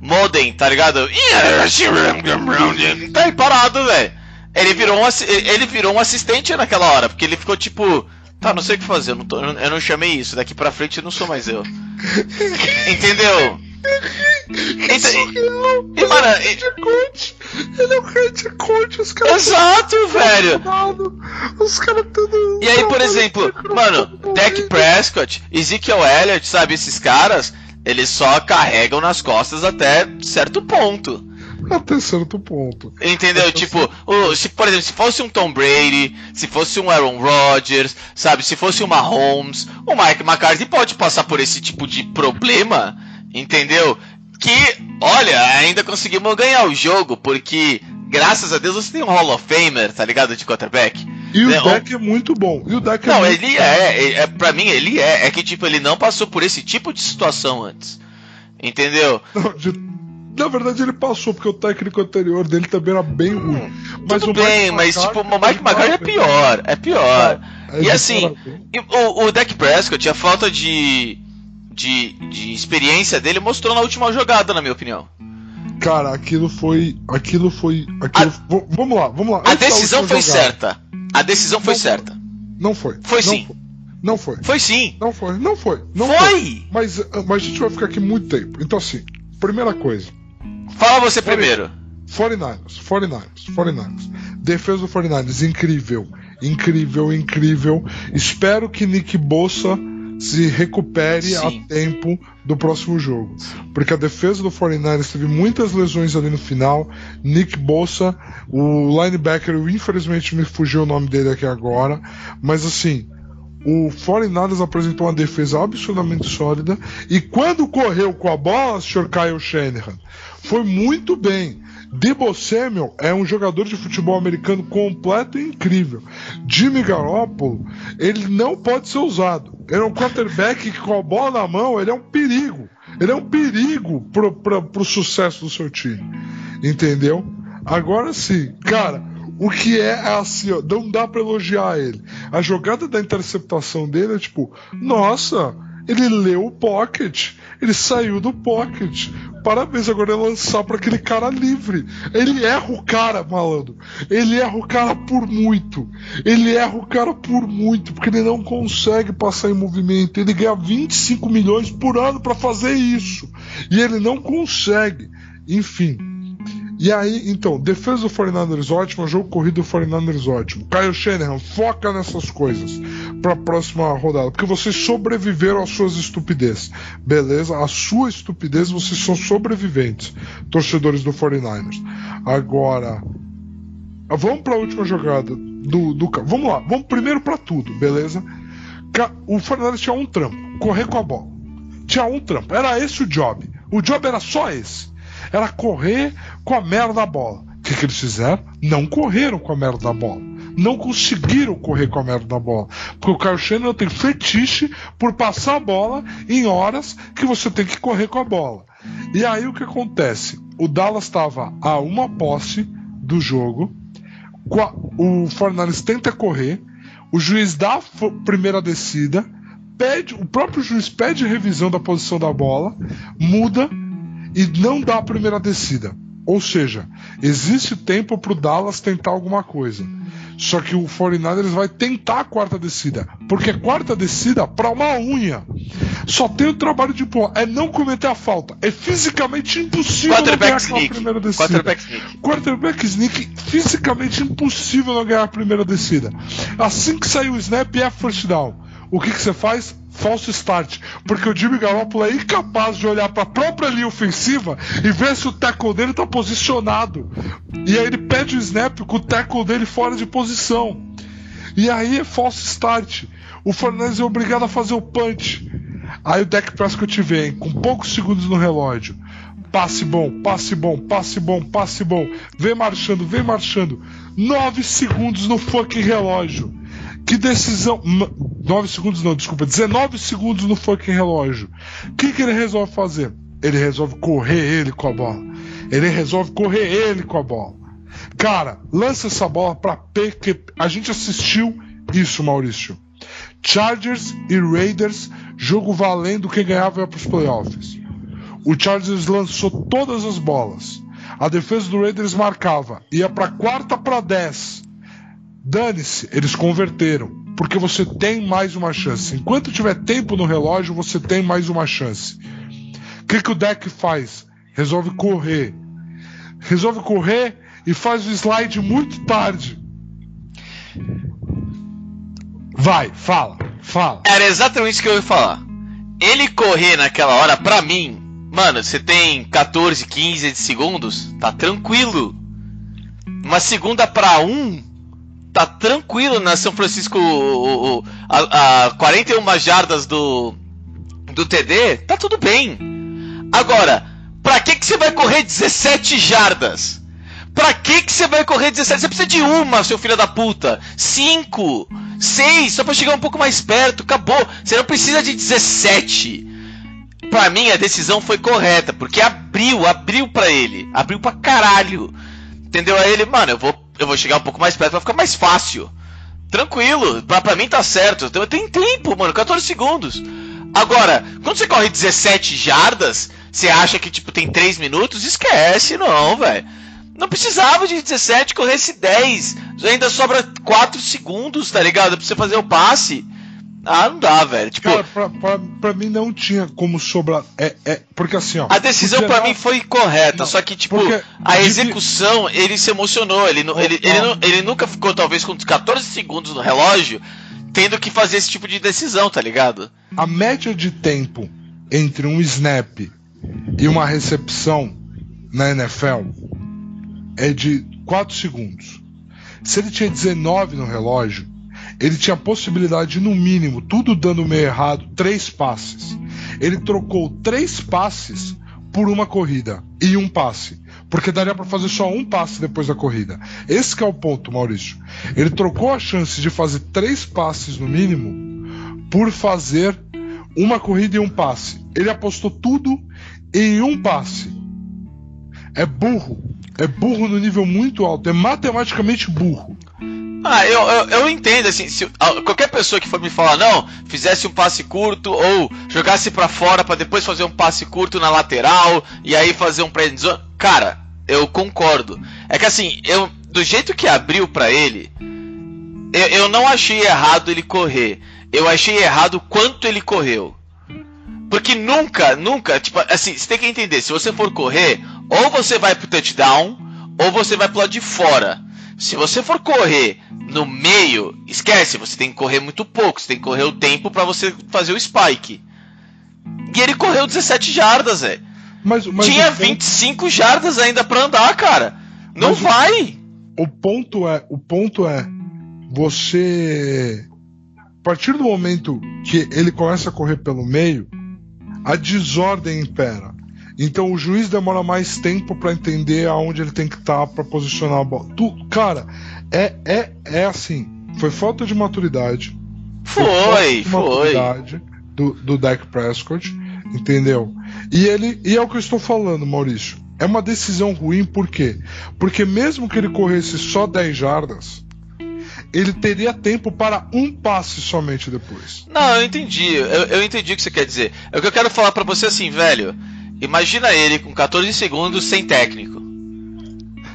C: Modem, tá ligado? Tá aí parado, velho. Ele virou um ele virou um assistente naquela hora, porque ele ficou tipo, tá, não sei o que fazer, eu não, tô- eu não chamei isso, daqui pra frente eu não sou mais eu. Entendeu? Então, e, mano, e-
D: Head coach. Ele é o head coach. Os caras
C: Exato, velho.
D: Mano, Os caras tudo.
C: E aí, por exemplo, mano, Dak Prescott, Ezekiel Elliott, sabe, esses caras, eles só carregam nas costas até certo ponto.
D: Até certo ponto.
C: Entendeu? Tipo, o- se, por exemplo, se fosse um Tom Brady, se fosse um Aaron Rodgers, sabe, se fosse um Mahomes, o Mike McCarthy pode passar por esse tipo de problema, entendeu? Que, olha, ainda conseguimos ganhar o jogo, porque, graças a Deus, você tem um Hall of Famer, tá ligado, de quarterback.
D: E o
C: Né,
D: deck é muito bom. E o deck é
C: Não, ele é, é, é. Pra mim, ele é. É que, tipo, ele não passou por esse tipo de situação antes. Entendeu?
D: Não, de- Na verdade, ele passou, porque o técnico anterior dele também era bem ruim. Mas
C: Tudo bem, mas, tipo, o Mike McCarthy é pior. É pior.
D: É,
C: E
D: de
C: assim, e o, o Dak Prescott, a falta de, de, de experiência dele mostrou na última jogada, na minha opinião.
D: Cara, aquilo foi. Aquilo foi. Aquilo, v- vamos lá, vamos lá.
C: A decisão foi
D: jogada.
C: certa. A decisão foi
D: Não-
C: certa.
D: Não foi.
C: Foi
D: não
C: sim.
D: Foi. Não foi.
C: Foi sim.
D: Não foi. Não foi. Não
C: Foi!
D: Mas, mas a gente vai ficar aqui muito tempo. Então, assim, primeira coisa.
C: Fala você
D: Foi.
C: primeiro.
D: 49ers, 49ers, 49ers. Defesa do 49ers, incrível. Incrível, incrível. Espero que Nick Bossa se recupere
C: Sim.
D: a tempo do próximo jogo. Porque a defesa do 49ers teve muitas lesões ali no final. Nick Bossa, o linebacker, infelizmente me fugiu o nome dele aqui agora. Mas assim, o 49ers apresentou uma defesa absurdamente sólida. E quando correu com a bola, Sr. Kyle Shanahan, foi muito bem. Debo Samuel é um jogador de futebol americano completo e incrível. Jimmy Garoppolo, ele não pode ser usado. Ele é um quarterback que com a bola na mão, ele é um perigo. Ele é um perigo pro, pro, pro sucesso do seu time. Entendeu? Agora sim, cara, o que é assim, ó, não dá pra elogiar ele. A jogada da interceptação dele é tipo, nossa, ele leu o pocket, ele saiu do pocket. Parabéns, agora é lançar pra aquele cara livre. Ele erra o cara, malandro. Ele erra o cara por muito. Ele erra o cara por muito, porque ele não consegue passar em movimento. Ele ganha 25 milhões por ano pra fazer isso. E ele não consegue. Enfim, e aí, então, defesa do 49ers ótima, jogo corrido do 49ers ótimo. Kyle Shanahan, foca nessas coisas. para a próxima rodada, porque vocês sobreviveram às suas estupidez, beleza? A sua estupidez, vocês são sobreviventes, torcedores do 49ers. Agora, vamos para a última jogada do, do vamos lá, vamos primeiro para tudo, beleza? O 49ers tinha um trampo, correr com a bola. Tinha um trampo, era esse o job. O job era só esse. Era correr com a merda da bola. O que, que eles fizeram? Não correram com a merda da bola não conseguiram correr com a merda da bola. Porque o Kyle Shanahan tem fetiche por passar a bola em horas que você tem que correr com a bola. E aí o que acontece? O Dallas estava a uma posse do jogo, o Fornales tenta correr, o juiz dá a primeira descida, pede, o próprio juiz pede revisão da posição da bola, muda e não dá a primeira descida. Ou seja, existe tempo para o Dallas tentar alguma coisa. Só que o 49ers vai tentar a quarta descida. Porque quarta descida para uma unha. Só tem o trabalho de pô, é não cometer a falta. É fisicamente impossível não ganhar
C: sneak.
D: a primeira descida. Quarterback sneak. Quarterback sneak, fisicamente impossível não ganhar a primeira descida. Assim que sair o snap é first down. O que, que você faz? Falso start, porque o Jimmy Garoppolo é incapaz de olhar para a própria linha ofensiva e ver se o tackle dele está posicionado. E aí ele pede o snap com o tackle dele fora de posição. E aí é falso start. O Fernandes é obrigado a fazer o punch. Aí o Deck Prescott vem com poucos segundos no relógio. Passe bom, passe bom, passe bom, passe bom. Vem marchando, vem marchando. Nove segundos no fucking relógio. Que decisão. 9 segundos não, desculpa. 19 segundos no fucking relógio. O que, que ele resolve fazer? Ele resolve correr ele com a bola. Ele resolve correr ele com a bola. Cara, lança essa bola pra P que a gente assistiu isso, Maurício. Chargers e Raiders, jogo valendo quem ganhava ia pros playoffs. O Chargers lançou todas as bolas. A defesa do Raiders marcava, ia para quarta para 10. Dane-se, eles converteram. Porque você tem mais uma chance. Enquanto tiver tempo no relógio, você tem mais uma chance. O que, que o deck faz? Resolve correr. Resolve correr e faz o slide muito tarde. Vai, fala, fala.
C: Era exatamente isso que eu ia falar. Ele correr naquela hora, pra mim, mano, você tem 14, 15 segundos, tá tranquilo. Uma segunda pra um, tá tranquilo na São Francisco o, o, a, a 41 jardas do, do TD, tá tudo bem. Agora, pra que, que você vai correr 17 jardas? Pra que, que você vai correr 17? Você precisa de uma, seu filho da puta. Cinco, seis, só pra chegar um pouco mais perto. Acabou. Você não precisa de 17. Pra mim, a decisão foi correta, porque abriu, abriu pra ele. Abriu pra caralho. Entendeu? Aí ele, mano, eu vou eu vou chegar um pouco mais perto pra ficar mais fácil. Tranquilo, pra, pra mim tá certo. Tem tempo, mano, 14 segundos. Agora, quando você corre 17 jardas, você acha que tipo tem 3 minutos? Esquece, não, velho. Não precisava de 17, corresse 10. Ainda sobra 4 segundos, tá ligado? Pra você fazer o passe. Ah, não dá, velho. Tipo,
D: Cara, pra, pra, pra, mim não tinha como sobrar. É, é, porque assim, ó.
C: A decisão para mim foi correta, não, só que, tipo, a execução, ele se emocionou. Ele, oh, ele, ele, ele, ele, nunca ficou, talvez, com 14 segundos no relógio, tendo que fazer esse tipo de decisão, tá ligado?
D: A média de tempo entre um snap e uma recepção na NFL é de 4 segundos. Se ele tinha 19 no relógio, ele tinha a possibilidade, no mínimo, tudo dando meio errado, três passes. Ele trocou três passes por uma corrida e um passe. Porque daria para fazer só um passe depois da corrida. Esse é o ponto, Maurício. Ele trocou a chance de fazer três passes no mínimo por fazer uma corrida e um passe. Ele apostou tudo em um passe. É burro. É burro no nível muito alto. É matematicamente burro.
C: Ah, eu, eu, eu, entendo, assim, se qualquer pessoa que for me falar, não, fizesse um passe curto ou jogasse para fora para depois fazer um passe curto na lateral e aí fazer um pré cara, eu concordo. É que assim, eu do jeito que abriu para ele, eu, eu não achei errado ele correr. Eu achei errado quanto ele correu. Porque nunca, nunca, tipo, assim, você tem que entender, se você for correr, ou você vai pro touchdown, ou você vai pro lado de fora. Se você for correr no meio, esquece, você tem que correr muito pouco, você tem que correr o tempo para você fazer o spike. E ele correu 17 jardas, velho.
D: Mas, mas
C: Tinha
D: o ponto-
C: 25 jardas ainda pra andar, cara. Não
D: Mas o-
C: vai.
D: O ponto é, o ponto é, você a partir do momento que ele começa a correr pelo meio, a desordem impera. Então o juiz demora mais tempo pra entender aonde ele tem que estar pra posicionar a bola. Tu, cara, é, é, é assim. Foi falta de maturidade. falta
C: Foi,
D: de
C: foi.
D: maturidade do, do Dak Prescott, entendeu? E ele e é o que eu estou falando, Maurício. É uma decisão ruim por quê? Porque mesmo que ele corresse só 10 jardas, ele teria tempo para um passe somente depois.
C: Não, eu entendi. Eu, eu entendi o que você quer dizer. É o que eu quero falar pra você assim, velho. Imagina ele com 14 segundos sem técnico.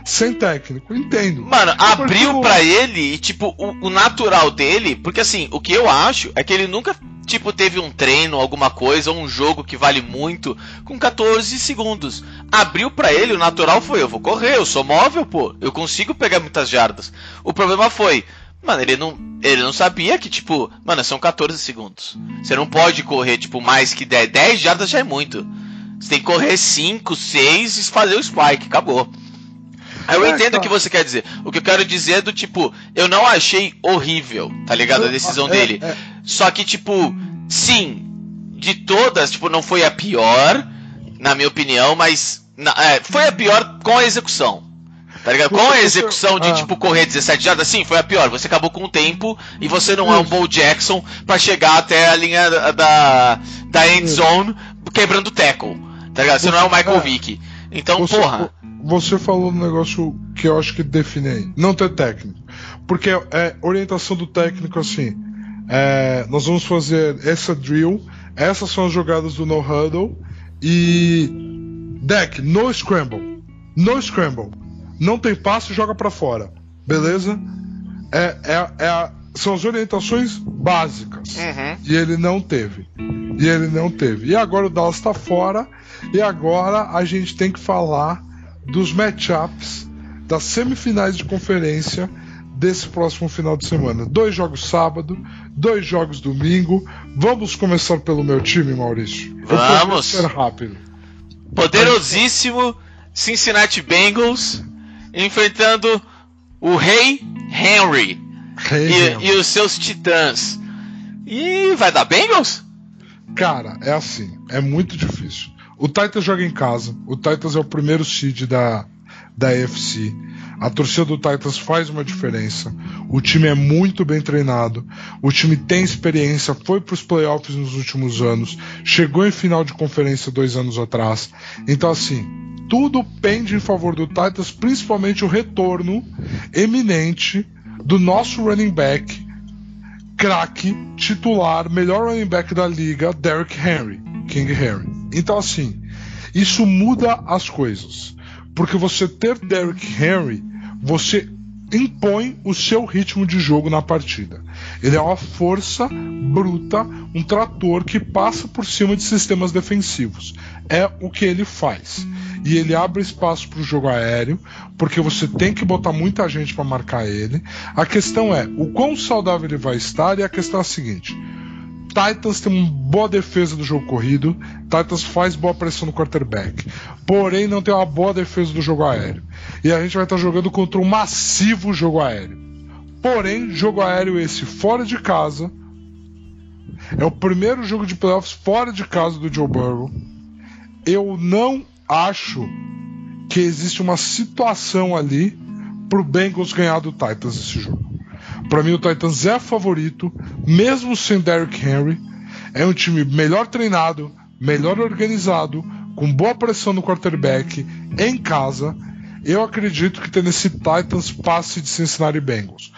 D: Sem técnico, entendo.
C: Mano,
D: Porque
C: abriu pra ele e, tipo, o, o natural dele. Porque, assim, o que eu acho é que ele nunca, tipo, teve um treino, alguma coisa, ou um jogo que vale muito com 14 segundos. Abriu pra ele, o natural foi: eu vou correr, eu sou móvel, pô. Eu consigo pegar muitas jardas. O problema foi. Mano, ele não, ele não sabia que, tipo, mano, são 14 segundos. Você não pode correr, tipo, mais que 10. 10 jardas já é muito. Você tem que correr 5, 6 e fazer o spike, acabou. Eu
D: É,
C: entendo o que você quer dizer. O que eu quero dizer é do tipo, eu não achei horrível, tá ligado? A decisão
D: É,
C: dele.
D: é.
C: Só que, tipo, sim, de todas, tipo, não foi a pior, na minha opinião, mas na- foi a pior com a execução. Tá ligado? Com a execução de,
D: ah.
C: tipo, correr 17 jardas, sim, foi a pior. Você acabou com o tempo e você não é um. Bo Jackson pra chegar até a linha da, da, da end zone quebrando o tackle. Tá ligado? Você não é o Michael
D: É.
C: Vick. Então,
D: Você,
C: porra.
D: você falou um negócio que eu acho que define aí. Não ter técnico. Porque é orientação do técnico assim. é, nós vamos fazer essa drill, essas são as jogadas do no huddle e deck, no scramble. No scramble. Não tem passe, joga pra fora. Beleza? É, é, é a- são as orientações básicas.
C: Uhum.
D: E ele não teve. E ele não teve. E agora o Dallas tá fora. E agora a gente tem que falar dos matchups das semifinais de conferência desse próximo final de semana. Dois jogos sábado, dois jogos domingo. Vamos começar pelo meu time, Maurício. Eu
C: Vamos.
D: ser rápido.
C: Poderosíssimo Cincinnati Bengals enfrentando o Rei Henry e, e os seus titãs. E vai dar Bengals?
D: Cara, é assim, é muito difícil. O Titans joga em casa, o Titans é o primeiro seed da, da AFC. A torcida do Titans faz uma diferença. O time é muito bem treinado. O time tem experiência, foi para os playoffs nos últimos anos, chegou em final de conferência dois anos atrás. Então, assim, tudo pende em favor do Titans, principalmente o retorno eminente do nosso running back, craque, titular, melhor running back da liga, Derrick Henry, King Henry. Então, assim, isso muda as coisas. Porque você ter Derrick Henry, você impõe o seu ritmo de jogo na partida. Ele é uma força bruta, um trator que passa por cima de sistemas defensivos. É o que ele faz. E ele abre espaço para o jogo aéreo, porque você tem que botar muita gente para marcar ele. A questão é o quão saudável ele vai estar, e a questão é a seguinte: Titans tem uma boa defesa do jogo corrido, Titans faz boa pressão no quarterback, porém não tem uma boa defesa do jogo aéreo. E a gente vai estar jogando contra um massivo jogo aéreo. Porém, jogo aéreo esse fora de casa. É o primeiro jogo de playoffs fora de casa do Joe Burrow. Eu não acho que existe uma situação ali pro Bengals ganhar do Titans esse jogo. Para mim, o Titans é favorito, mesmo sem Derrick Henry. É um time melhor treinado, melhor organizado, com boa pressão no quarterback, em casa. Eu acredito que Tennessee Titans passe de Cincinnati Bengals.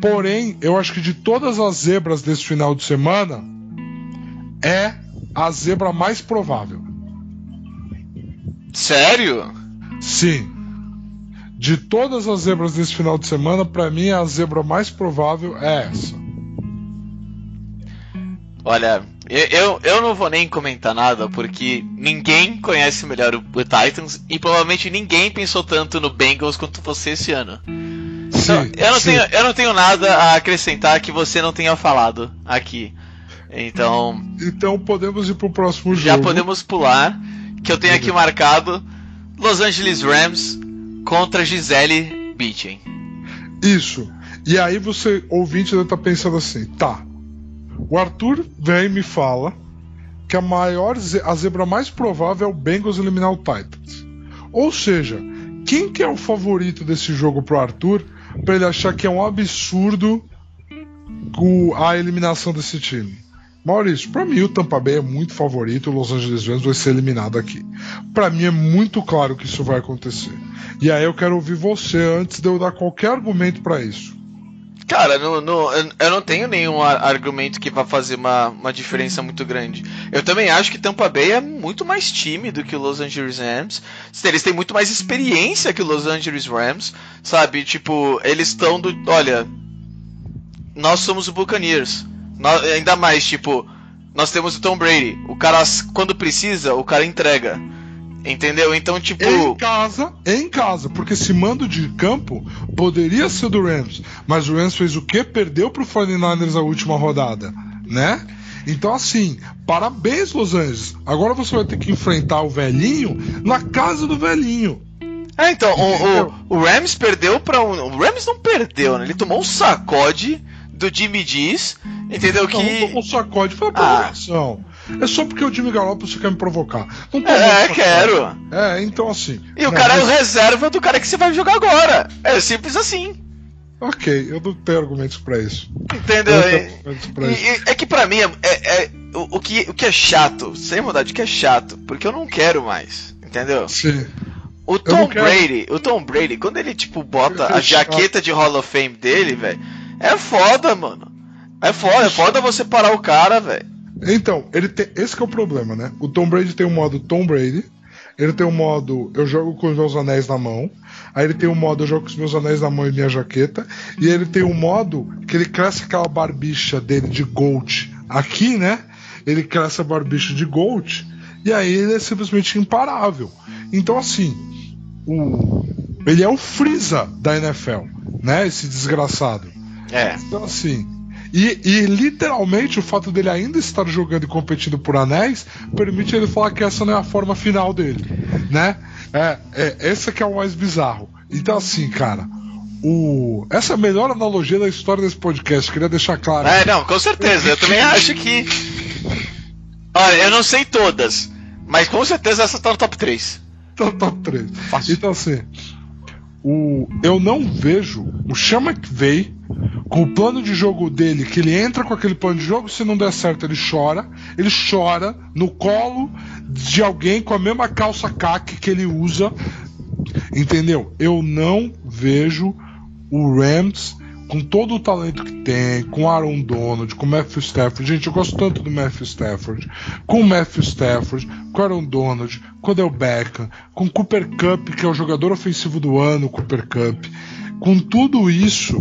D: Porém, eu acho que de todas as zebras desse final de semana, é a zebra mais provável.
C: Sério?
D: Sim. De todas as zebras desse final de semana, para mim a zebra mais provável é essa.
C: Olha, eu, eu, não vou nem comentar nada, porque ninguém conhece melhor o, o Titans e provavelmente ninguém pensou tanto no Bengals quanto você esse ano. Então,
D: Sim,
C: eu, não
D: sim.
C: tenho, eu não tenho nada a acrescentar que você não tenha falado aqui. Então,
D: Então podemos ir pro próximo
C: já
D: jogo.
C: podemos pular. Que eu tenho aqui marcado Los Angeles Rams contra Gisele Bündchen.
D: Isso. E aí você, ouvinte, deve estar pensando assim, tá. O Arthur vem e me fala que a maior, a zebra mais provável é o Bengals eliminar o Titans. Ou seja, quem que é o favorito desse jogo pro Arthur pra ele achar que é um absurdo a eliminação desse time? Maurício, pra mim o Tampa Bay é muito favorito, o Los Angeles Rams vai ser eliminado aqui. Pra mim é muito claro que isso vai acontecer. E aí eu quero ouvir você antes de eu dar qualquer argumento pra isso.
C: Cara, no- no- eu- não tenho nenhum ar- argumento que vá fazer uma, uma diferença muito grande. Eu também acho que Tampa Bay é muito mais time do que o Los Angeles Rams. Eles têm muito mais experiência que o Los Angeles Rams, sabe? Tipo, eles estão do. Olha, nós somos o Buccaneers. Nós- ainda mais, tipo, nós temos o Tom Brady. O cara, quando precisa, o cara entrega. Entendeu? Então, tipo.
D: Em casa, em casa, porque esse mando de campo poderia ser do Rams, mas o Rams fez o quê? Perdeu pro 49ers a última rodada, né? Então, assim, parabéns, Los Angeles. Agora você vai ter que enfrentar o velhinho na casa do velhinho.
C: É, então, o, o, o Rams perdeu pra um. O Rams não perdeu, né? Ele tomou um sacode do Jimmy Diz, entendeu?
D: Não,
C: Que.
D: tomou sacode, foi uma
C: Ah.
D: É só porque o Jimmy Garoppolo você quer me provocar. Não tomou
C: É, quero.
D: É, então assim.
C: E o cara é o
D: mas-
C: reserva do cara que você vai jogar agora. É simples assim.
D: Ok, eu não tenho argumentos pra isso.
C: Entendeu?
D: Eu pra
C: e-
D: isso.
C: é que pra mim é, é- é- o, o que, o que é chato, sem maldade, que é chato, porque eu não quero mais. Entendeu?
D: Sim.
C: O Tom. Brady, o Tom Brady, quando ele tipo bota a jaqueta de Hall of Fame dele, velho, é foda, mano. É foda, é foda você parar o cara, velho.
D: Então, ele tem, esse que é o problema, né? O Tom Brady tem o modo Tom Brady, ele tem o modo eu jogo com os meus anéis na mão, aí ele tem o modo eu jogo com os meus anéis na mão e minha jaqueta, e ele tem o modo que ele cresce aquela barbicha dele de gold aqui, né? Ele cresce a barbicha de gold, e aí ele é simplesmente imparável. Então, assim, o, ele é o Freeza da NFL, né? Esse desgraçado.
C: É.
D: Então, assim. E, e, literalmente o fato dele ainda estar jogando e competindo por anéis permite ele falar que essa não é a forma final dele, né? É, é essa que é o mais bizarro. Então assim, cara, o essa é a melhor analogia da história desse podcast. Queria deixar claro.
C: É, não, com certeza. Eu também acho que. Olha, eu não sei todas, mas com certeza essa tá no top 3.
D: Então, top 3.
C: Fácil.
D: Então assim, o eu não vejo o Sean McVay com o plano de jogo dele, que ele entra com aquele plano de jogo, se não der certo ele chora, ele chora no colo de alguém com a mesma calça caque que ele usa, entendeu? Eu não vejo o Rams com todo o talento que tem, com Aaron Donald, com Matthew Stafford. Gente, eu gosto tanto do Matthew Stafford. Com Matthew Stafford, com Aaron Donald, com Odell Beckham, com Cooper Cup, que é o jogador ofensivo do ano, Cooper Cup. Com tudo isso,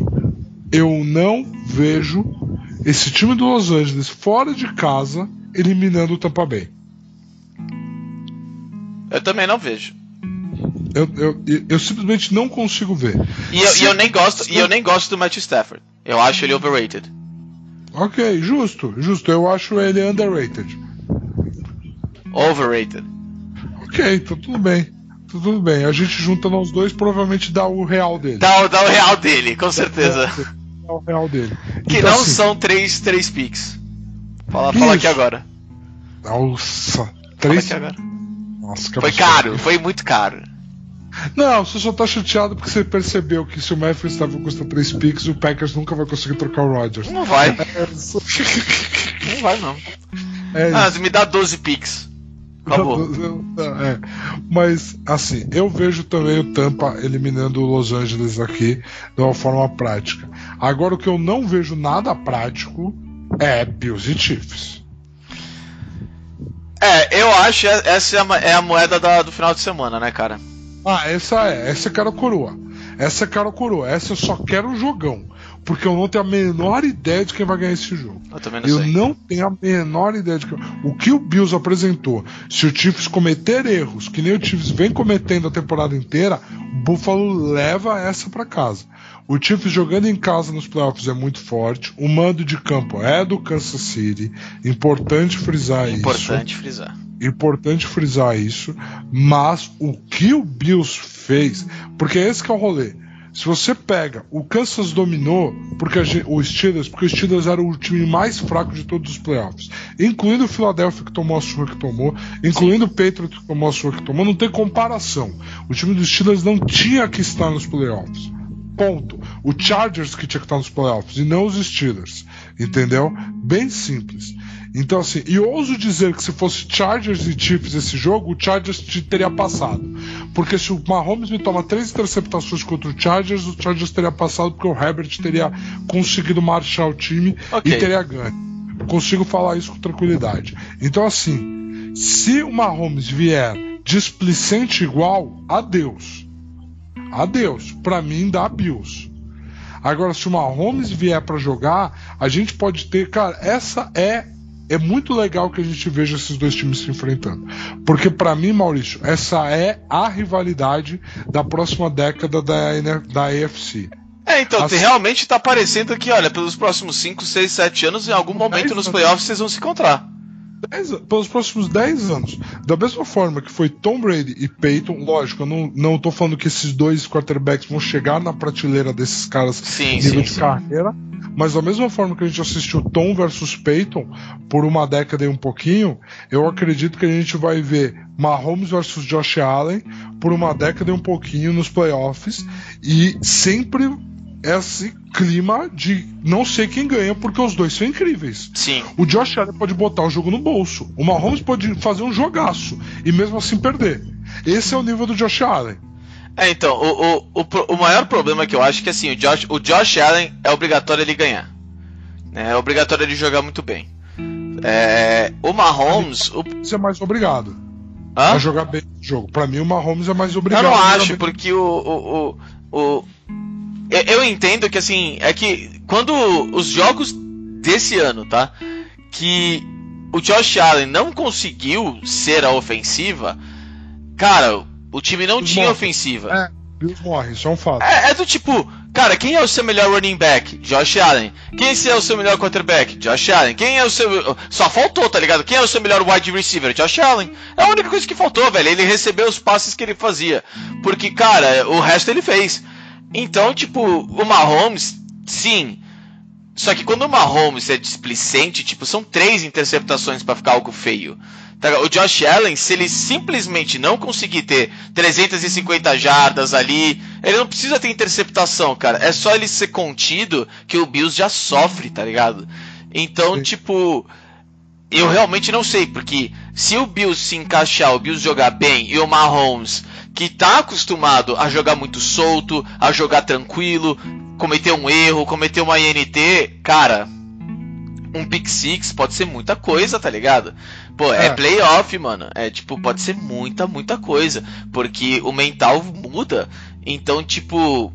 D: eu não vejo esse time do Los Angeles fora de casa eliminando o Tampa Bay.
C: Eu também não vejo.
D: Eu, eu, eu, simplesmente não consigo ver.
C: E eu, e eu nem gosto, e eu nem gosto do Matthew Stafford. Eu acho ele overrated.
D: Ok, justo, justo. Eu acho ele underrated.
C: Overrated.
D: Ok, então tudo bem. Tá Tudo bem. A gente junta nós dois, provavelmente dá o real dele.
C: Dá, dá o real dele, com certeza.
D: Dele.
C: Que
D: Então,
C: não
D: assim,
C: são três, três picks. Fala, fala aqui agora.
D: Nossa,
C: Fala
D: três.
C: aqui agora.
D: Nossa,
C: Foi caro, foi muito caro.
D: Não, você só tá chateado porque você percebeu que se o Matthew Stafford custa 3 picks, o Packers nunca vai conseguir trocar o Rodgers.
C: Não vai.
D: É, só-
C: Não vai, não.
D: é
C: Ah, me dá 12 picks. Acabou.
D: É. Mas, assim, eu vejo também o Tampa eliminando o Los Angeles aqui de uma forma prática. Agora, o que eu não vejo nada prático é Bills e Chiefs.
C: É, eu acho que essa é a, é a moeda da- do final de semana, né, cara?
D: Ah, essa é. Essa é cara coroa. Essa é cara coroa. Essa eu só quero um jogão. porque eu não tenho a menor ideia de quem vai ganhar esse jogo.
C: Eu também não
D: Eu
C: sei.
D: não tenho a menor ideia de que. O que o Bills apresentou, se o Chiefs cometer erros, que nem o Chiefs vem cometendo a temporada inteira, o Buffalo leva essa pra casa. O Chiefs jogando em casa nos playoffs é muito forte. O mando de campo é do Kansas City. Importante frisar isso.
C: Importante frisar.
D: Importante frisar isso. Mas o que o Bills fez, porque esse que é o rolê. Se você pega, o Kansas dominou porque a o Steelers, porque o Steelers era o time mais fraco de todos os playoffs, incluindo o Philadelphia que tomou a sua que tomou, incluindo o Patriots que tomou a sua que tomou, não tem comparação. O time dos Steelers não tinha que estar nos playoffs. Ponto. O Chargers que tinha que estar nos playoffs e não os Steelers. Entendeu? Bem simples. Então, assim, e ouso dizer que se fosse Chargers e Chiefs esse jogo, o Chargers te teria passado. Porque se o Mahomes me toma três interceptações contra o Chargers, o Chargers teria passado porque o Herbert teria conseguido marchar o time
C: Ok.
D: e teria ganho. Consigo falar isso com tranquilidade. Então, assim, se o Mahomes vier displicente igual, adeus. Adeus. Pra mim, dá Bills. Agora, se o Mahomes vier pra jogar, a gente pode ter. Cara, essa é. É muito legal que a gente veja esses dois times se enfrentando. Porque, pra mim, Maurício, essa é a rivalidade da próxima década da, da AFC.
C: É, então,
D: Assim-
C: realmente tá parecendo que, olha, pelos próximos 5, 6, 7 anos, em algum momento nos playoffs vocês vão se encontrar.
D: Dez pelos próximos 10 anos. Da mesma forma que foi Tom Brady e Peyton, lógico, eu não, não tô falando que esses dois quarterbacks vão chegar na prateleira desses caras
C: Sim,
D: nível
C: sim,
D: de
C: sim.
D: carreira, mas da mesma forma que a gente assistiu Tom versus Peyton por uma década e um pouquinho, eu acredito que a gente vai ver Mahomes versus Josh Allen por uma década e um pouquinho nos playoffs e sempre esse clima de não sei quem ganha porque os dois são incríveis.
C: Sim.
D: O Josh Allen pode botar o jogo no bolso. O Mahomes pode fazer um jogaço e mesmo assim perder. Esse é o nível do Josh Allen.
C: É, então, o, o, o, o maior problema que eu acho é que assim, o Josh, o Josh Allen é obrigatório ele ganhar. né? É obrigatório ele jogar muito bem. É, o Mahomes. O,
D: Você é mais obrigado
C: hã?
D: a jogar bem o jogo. Pra mim, o Mahomes é mais obrigado.
C: Eu não acho, porque o. o, o, o- eu, entendo que assim, é que quando os jogos desse ano, tá? Que o Josh Allen não conseguiu ser a ofensiva, cara, o time não tinha
D: Morre.
C: ofensiva.
D: É, Bills morre, isso é um fato.
C: É, é do tipo, cara, quem é o seu melhor running back? Josh Allen. Quem é o seu melhor quarterback? Josh Allen. Quem é o seu. Só faltou, tá ligado? Quem é o seu melhor wide receiver? Josh Allen. É a única coisa que faltou, velho. Ele recebeu os passes que ele fazia. Porque, cara, o resto ele fez. Então, tipo, o Mahomes, sim. Só que quando o Mahomes é displicente, tipo, são três interceptações pra ficar algo feio. Tá? O Josh Allen, se ele simplesmente não conseguir ter 350 jardas ali, ele não precisa ter interceptação, cara. É só ele ser contido que o Bills já sofre, tá ligado? Então, tipo, eu realmente não sei, porque se o Bills se encaixar, o Bills jogar bem e o Mahomes, que tá acostumado a jogar muito solto, a jogar tranquilo, cometer um erro, cometer uma INT, cara, um pick six pode ser muita coisa, tá ligado? Pô, é,
D: É.
C: playoff, mano. É tipo, pode ser muita, muita coisa. Porque o mental muda. Então, tipo.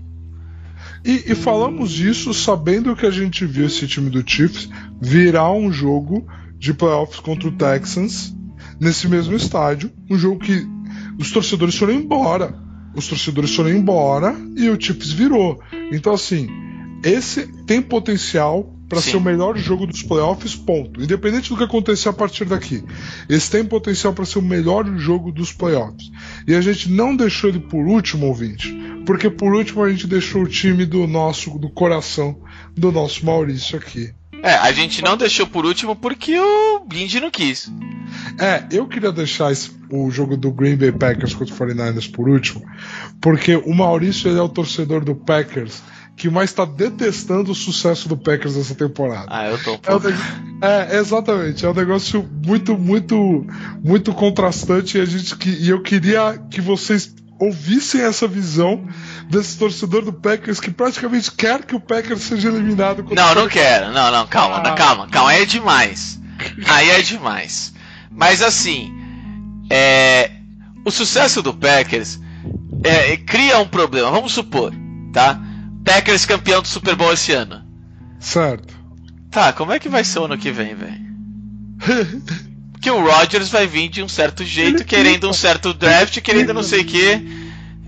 D: E, e falamos isso sabendo que a gente viu esse time do Chiefs virar um jogo de playoffs contra o Texans nesse mesmo estádio. Um jogo que os torcedores foram embora. Os torcedores foram embora e o Chiefs virou. Então, assim, esse tem potencial para ser o melhor jogo dos playoffs, ponto. Independente do que acontecer a partir daqui. Esse tem potencial para ser o melhor jogo dos playoffs. E a gente não deixou ele por último, ouvinte, porque por último a gente deixou o time do nosso, do coração, do nosso Maurício aqui.
C: É, a gente não deixou por último porque o Blind não quis.
D: É, eu queria deixar esse- o jogo do Green Bay Packers contra o 49ers por último, porque o Maurício ele é o torcedor do Packers que mais está detestando o sucesso do Packers essa temporada.
C: Ah, eu tô um
D: É, um
C: pouco.
D: neg- é, exatamente. É um negócio muito, muito, muito contrastante e, a gente, que- e eu queria que vocês ouvissem essa visão desse torcedor do Packers que praticamente quer que o Packers seja eliminado.
C: Não, não quero. Não, não, calma,
D: Ah.
C: calma, calma. Aí é demais. Aí é demais. Mas assim, é, o sucesso do Packers é, cria um problema. Vamos supor, tá? Packers campeão do Super Bowl esse ano.
D: Certo.
C: Tá, como é que vai ser o ano que vem, velho? Porque o Rodgers vai vir de um certo jeito, querendo um certo draft, querendo não sei o quê.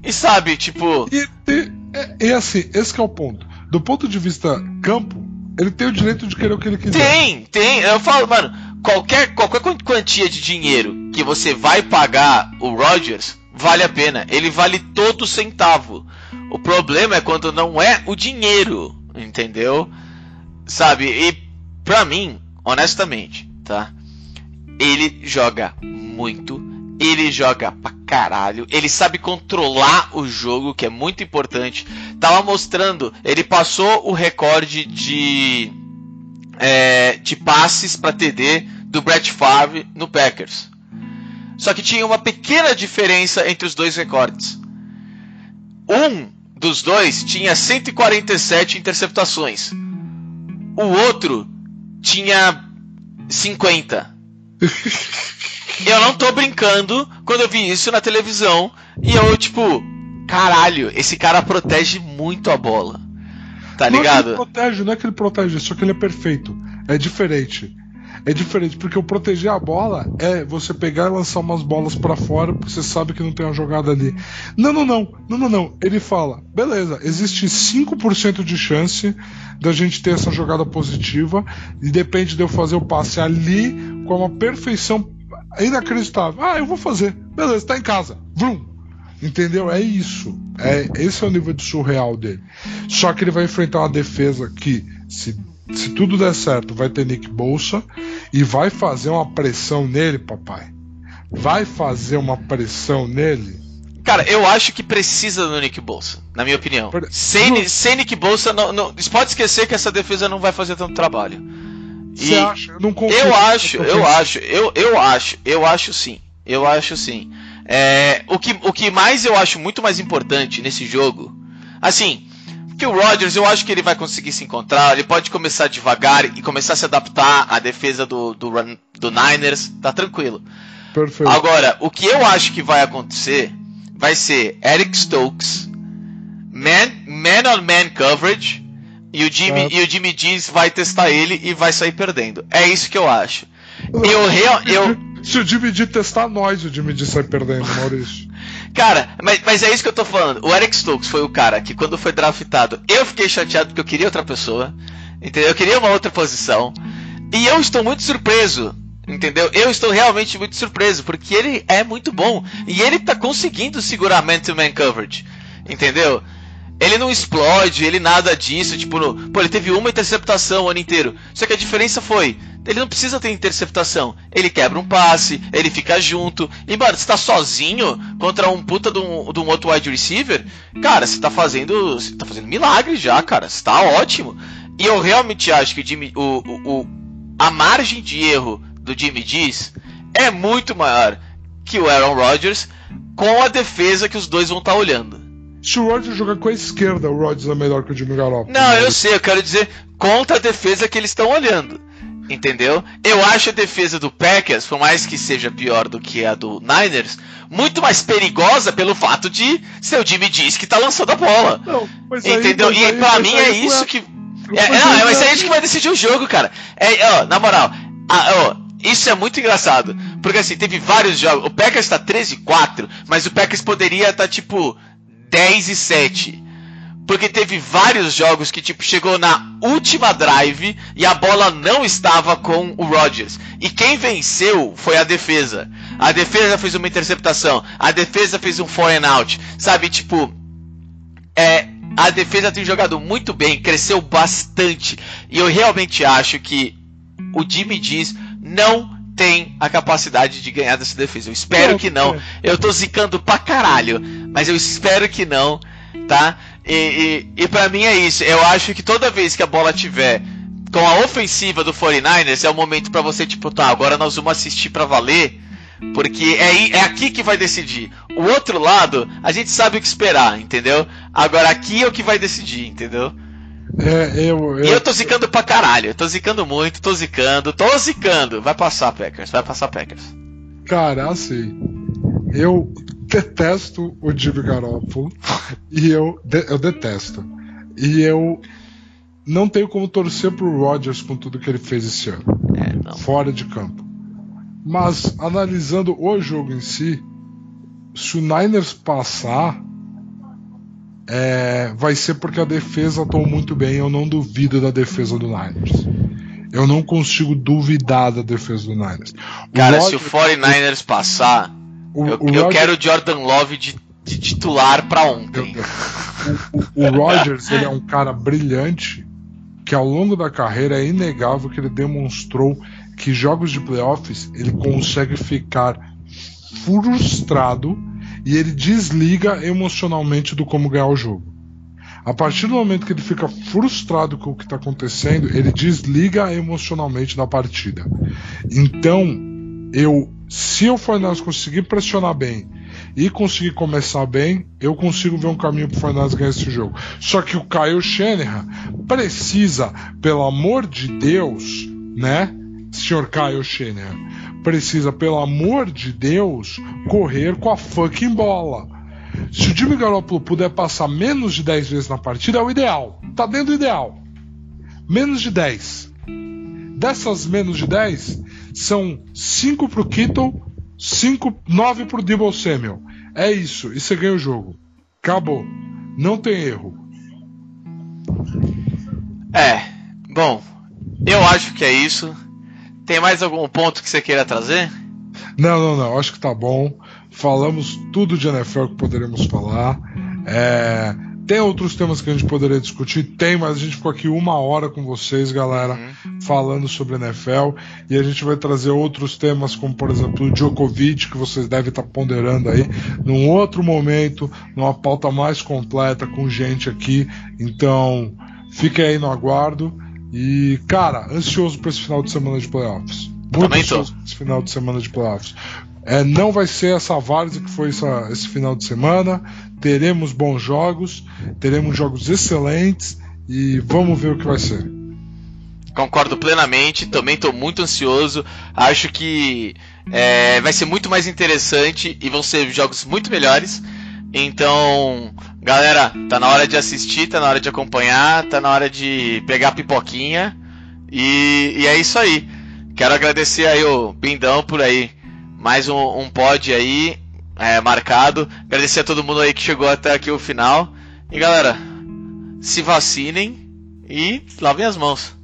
C: E sabe, tipo.
D: E, e, e- assim, esse que é o ponto. Do ponto de vista campo, ele tem o direito de querer o que ele quiser.
C: Tem, tem. Eu falo, mano, qualquer, qualquer quan- quantia de dinheiro que você vai pagar o Rodgers, vale a pena. Ele vale todo centavo. O problema é quando não é o dinheiro, entendeu? Sabe? E pra mim, honestamente, tá? Ele joga muito. Ele joga pra caralho. Ele sabe controlar o jogo, que é muito importante. Tava mostrando, ele passou o recorde de é, de passes para TD do Brett Favre no Packers. Só que tinha uma pequena diferença entre os dois recordes. Um dos dois tinha 147 interceptações. O outro tinha 50. Eu não tô brincando quando eu vi isso na televisão e eu, tipo, caralho, esse cara protege muito a bola. Tá
D: Não é que
C: ligado?
D: ele protege, não é que ele protege, só que ele é perfeito. É diferente. É diferente, porque o proteger a bola é você pegar e lançar umas bolas pra fora, porque você sabe que não tem uma jogada ali. Não, não, não. Não, não, não. Ele fala: beleza, existe 5% de chance da gente ter essa jogada positiva, e depende de eu fazer o passe ali com uma perfeição inacreditável. Ah, eu vou fazer. Beleza, tá em casa. Vrum. Entendeu? É isso. É, esse é o nível de surreal dele. Só que ele vai enfrentar uma defesa que, se, se tudo der certo, vai ter Nick Bolsa e vai fazer uma pressão nele, papai. Vai fazer uma pressão nele.
C: Cara, eu acho que precisa do Nick Bolsa, na minha opinião. Sem, sem Nick Bolsa, não, não, você pode esquecer que essa defesa não vai fazer tanto trabalho.
D: Você
C: E
D: acha? Eu não confio.
C: eu acho, eu acho, eu, eu acho, eu acho sim. Eu acho sim. É, o, que, o que mais eu acho muito mais importante nesse jogo, assim, que o Rodgers eu acho que ele vai conseguir se encontrar, ele pode começar devagar e começar a se adaptar à defesa do, do, do Niners, tá tranquilo.
D: Perfeito.
C: Agora, o que eu acho que vai acontecer vai ser Eric Stokes, man, man on man coverage, e o Jimmy,
D: Certo.
C: e o Jimmy Jeans vai testar ele e vai sair perdendo. É isso que eu acho. Eu, real, eu,
D: Se o Jimmy D testar nós, o Jimmy D sai perdendo, Maurício.
C: cara, mas, mas é isso que eu tô falando. O Eric Stokes foi o cara que quando foi draftado, eu fiquei chateado porque eu queria outra pessoa, entendeu? Eu queria uma outra posição. E eu estou muito surpreso, entendeu? Eu estou realmente muito surpreso, porque ele é muito bom. E ele tá conseguindo segurar man-to-man coverage, entendeu? Ele não explode, ele nada disso, tipo, no- pô, ele teve uma interceptação o ano inteiro. Só que a diferença foi, ele não precisa ter interceptação. Ele quebra um passe, ele fica junto. E, mano, você tá sozinho contra um puta de um, de um outro wide receiver, cara, você tá fazendo. Você tá fazendo milagre já, cara. Você tá ótimo. E eu realmente acho que o Jimmy. O, o, o- a margem de erro do Jimmy Diz é muito maior que o Aaron Rodgers com a defesa que os dois vão estar olhando.
D: Se o Rodgers jogar com a esquerda, o Rodgers é melhor que o Jimmy Garoppolo.
C: Não, eu sei, eu quero dizer contra a defesa que eles estão olhando. Entendeu? Eu acho a defesa do Packers, por mais que seja pior do que a do Niners, muito mais perigosa pelo fato de ser o Jimmy Diz que tá lançando a bola.
D: Não, mas aí-
C: Entendeu?
D: mas
C: e
D: aí-
C: pra mim
D: aí
C: é
D: não
C: isso que. É,
D: aí
C: não,
D: não
C: mas é
D: é-
C: isso que vai decidir o jogo, cara. É, ó, na moral, a- ó, isso é muito engraçado. Porque assim, teve vários jogos. O Packers tá 13 e 4, mas o Packers poderia estar tipo 10 e 7. Porque teve vários jogos que, tipo, chegou na última drive e a bola não estava com o Rodgers. E quem venceu foi a defesa. A defesa fez uma interceptação. A defesa fez um and out. Sabe, tipo, é, a defesa tem jogado muito bem, cresceu bastante. E eu realmente acho que o Jimmy Diz não tem a capacidade de ganhar dessa defesa. Eu espero que não.
D: é.
C: Eu tô zicando pra caralho, mas eu espero que não, tá? E, e, e para mim é isso. Eu acho que toda vez que a bola tiver com a ofensiva do 49ers, é o momento pra você, tipo, tá, agora nós vamos assistir pra valer. Porque é, é aqui que vai decidir. O outro lado, a gente sabe o que esperar, entendeu? Agora aqui é o que vai decidir, entendeu?
D: É, eu,
C: E eu tô zicando pra caralho. Eu tô zicando muito, tô zicando, tô zicando. Vai passar, Packers, vai passar, Packers.
D: Cara, assim, eu detesto o Jimmy Garoppolo e eu, de- eu detesto. E eu não tenho como torcer pro Rodgers com tudo que ele fez esse ano.
C: É.
D: Fora de campo. Mas analisando o jogo em si, se o Niners passar, é, vai ser porque a defesa atuou muito bem. Eu não duvido da defesa do Niners. Eu não consigo duvidar da defesa do Niners.
C: Cara, se o 49ers passar,
D: o,
C: eu,
D: o
C: eu
D: Rodgers-
C: quero o Jordan Love de, de titular
D: Meu
C: ontem.
D: O, o, o Rodgers ele é um cara brilhante que ao longo da carreira é inegável que ele demonstrou que jogos de playoffs ele consegue ficar frustrado e ele desliga emocionalmente do como ganhar o jogo. A partir do momento que ele fica frustrado com o que está acontecendo, ele desliga emocionalmente da partida. Então, eu, se o Fornals conseguir pressionar bem e conseguir começar bem, eu consigo ver um caminho pro Fornals ganhar esse jogo. Só que o Kyle Shanahan precisa, pelo amor de Deus, né, senhor Kyle Shanahan, precisa, pelo amor de Deus, correr com a fucking bola. Se o Jimmy Garoppolo puder passar menos de 10 vezes na partida, é o ideal. Tá dentro do ideal. Menos de 10. Dessas menos de 10, são 5 pro Kittle, 5, 9 pro Debo Samuel. É isso, e você ganha o jogo. Acabou. Não tem erro.
C: É, bom, eu acho que é isso. Tem mais algum ponto que você queira trazer?
D: Não, não, não. Acho que tá bom. Falamos tudo de NFL que poderíamos falar. É, Tem outros temas que a gente poderia discutir? Tem, mas a gente ficou aqui uma hora com vocês, galera, falando sobre NFL. E a gente vai trazer outros temas, como por exemplo o Djokovic, que vocês devem estar ponderando aí, num outro momento, numa pauta mais completa, com gente aqui. Então, fiquem aí no aguardo. E, cara, ansioso para esse final de semana de playoffs. Muito
C: Também
D: ansioso pra esse final de semana de playoffs. É, não vai ser essa várzea que foi essa- esse final de semana. Teremos bons jogos, teremos jogos excelentes e vamos ver o que vai ser.
C: Concordo plenamente, também estou muito ansioso. Acho que é, vai ser muito mais interessante e vão ser jogos muito melhores. Então, galera, tá na hora de assistir, tá na hora de acompanhar, tá na hora de pegar pipoquinha. E, e é isso aí. Quero agradecer aí o Bindão por aí. Mais um, um pod aí é, marcado. Agradecer a todo mundo aí que chegou até aqui o final. E galera, se vacinem e lavem as mãos.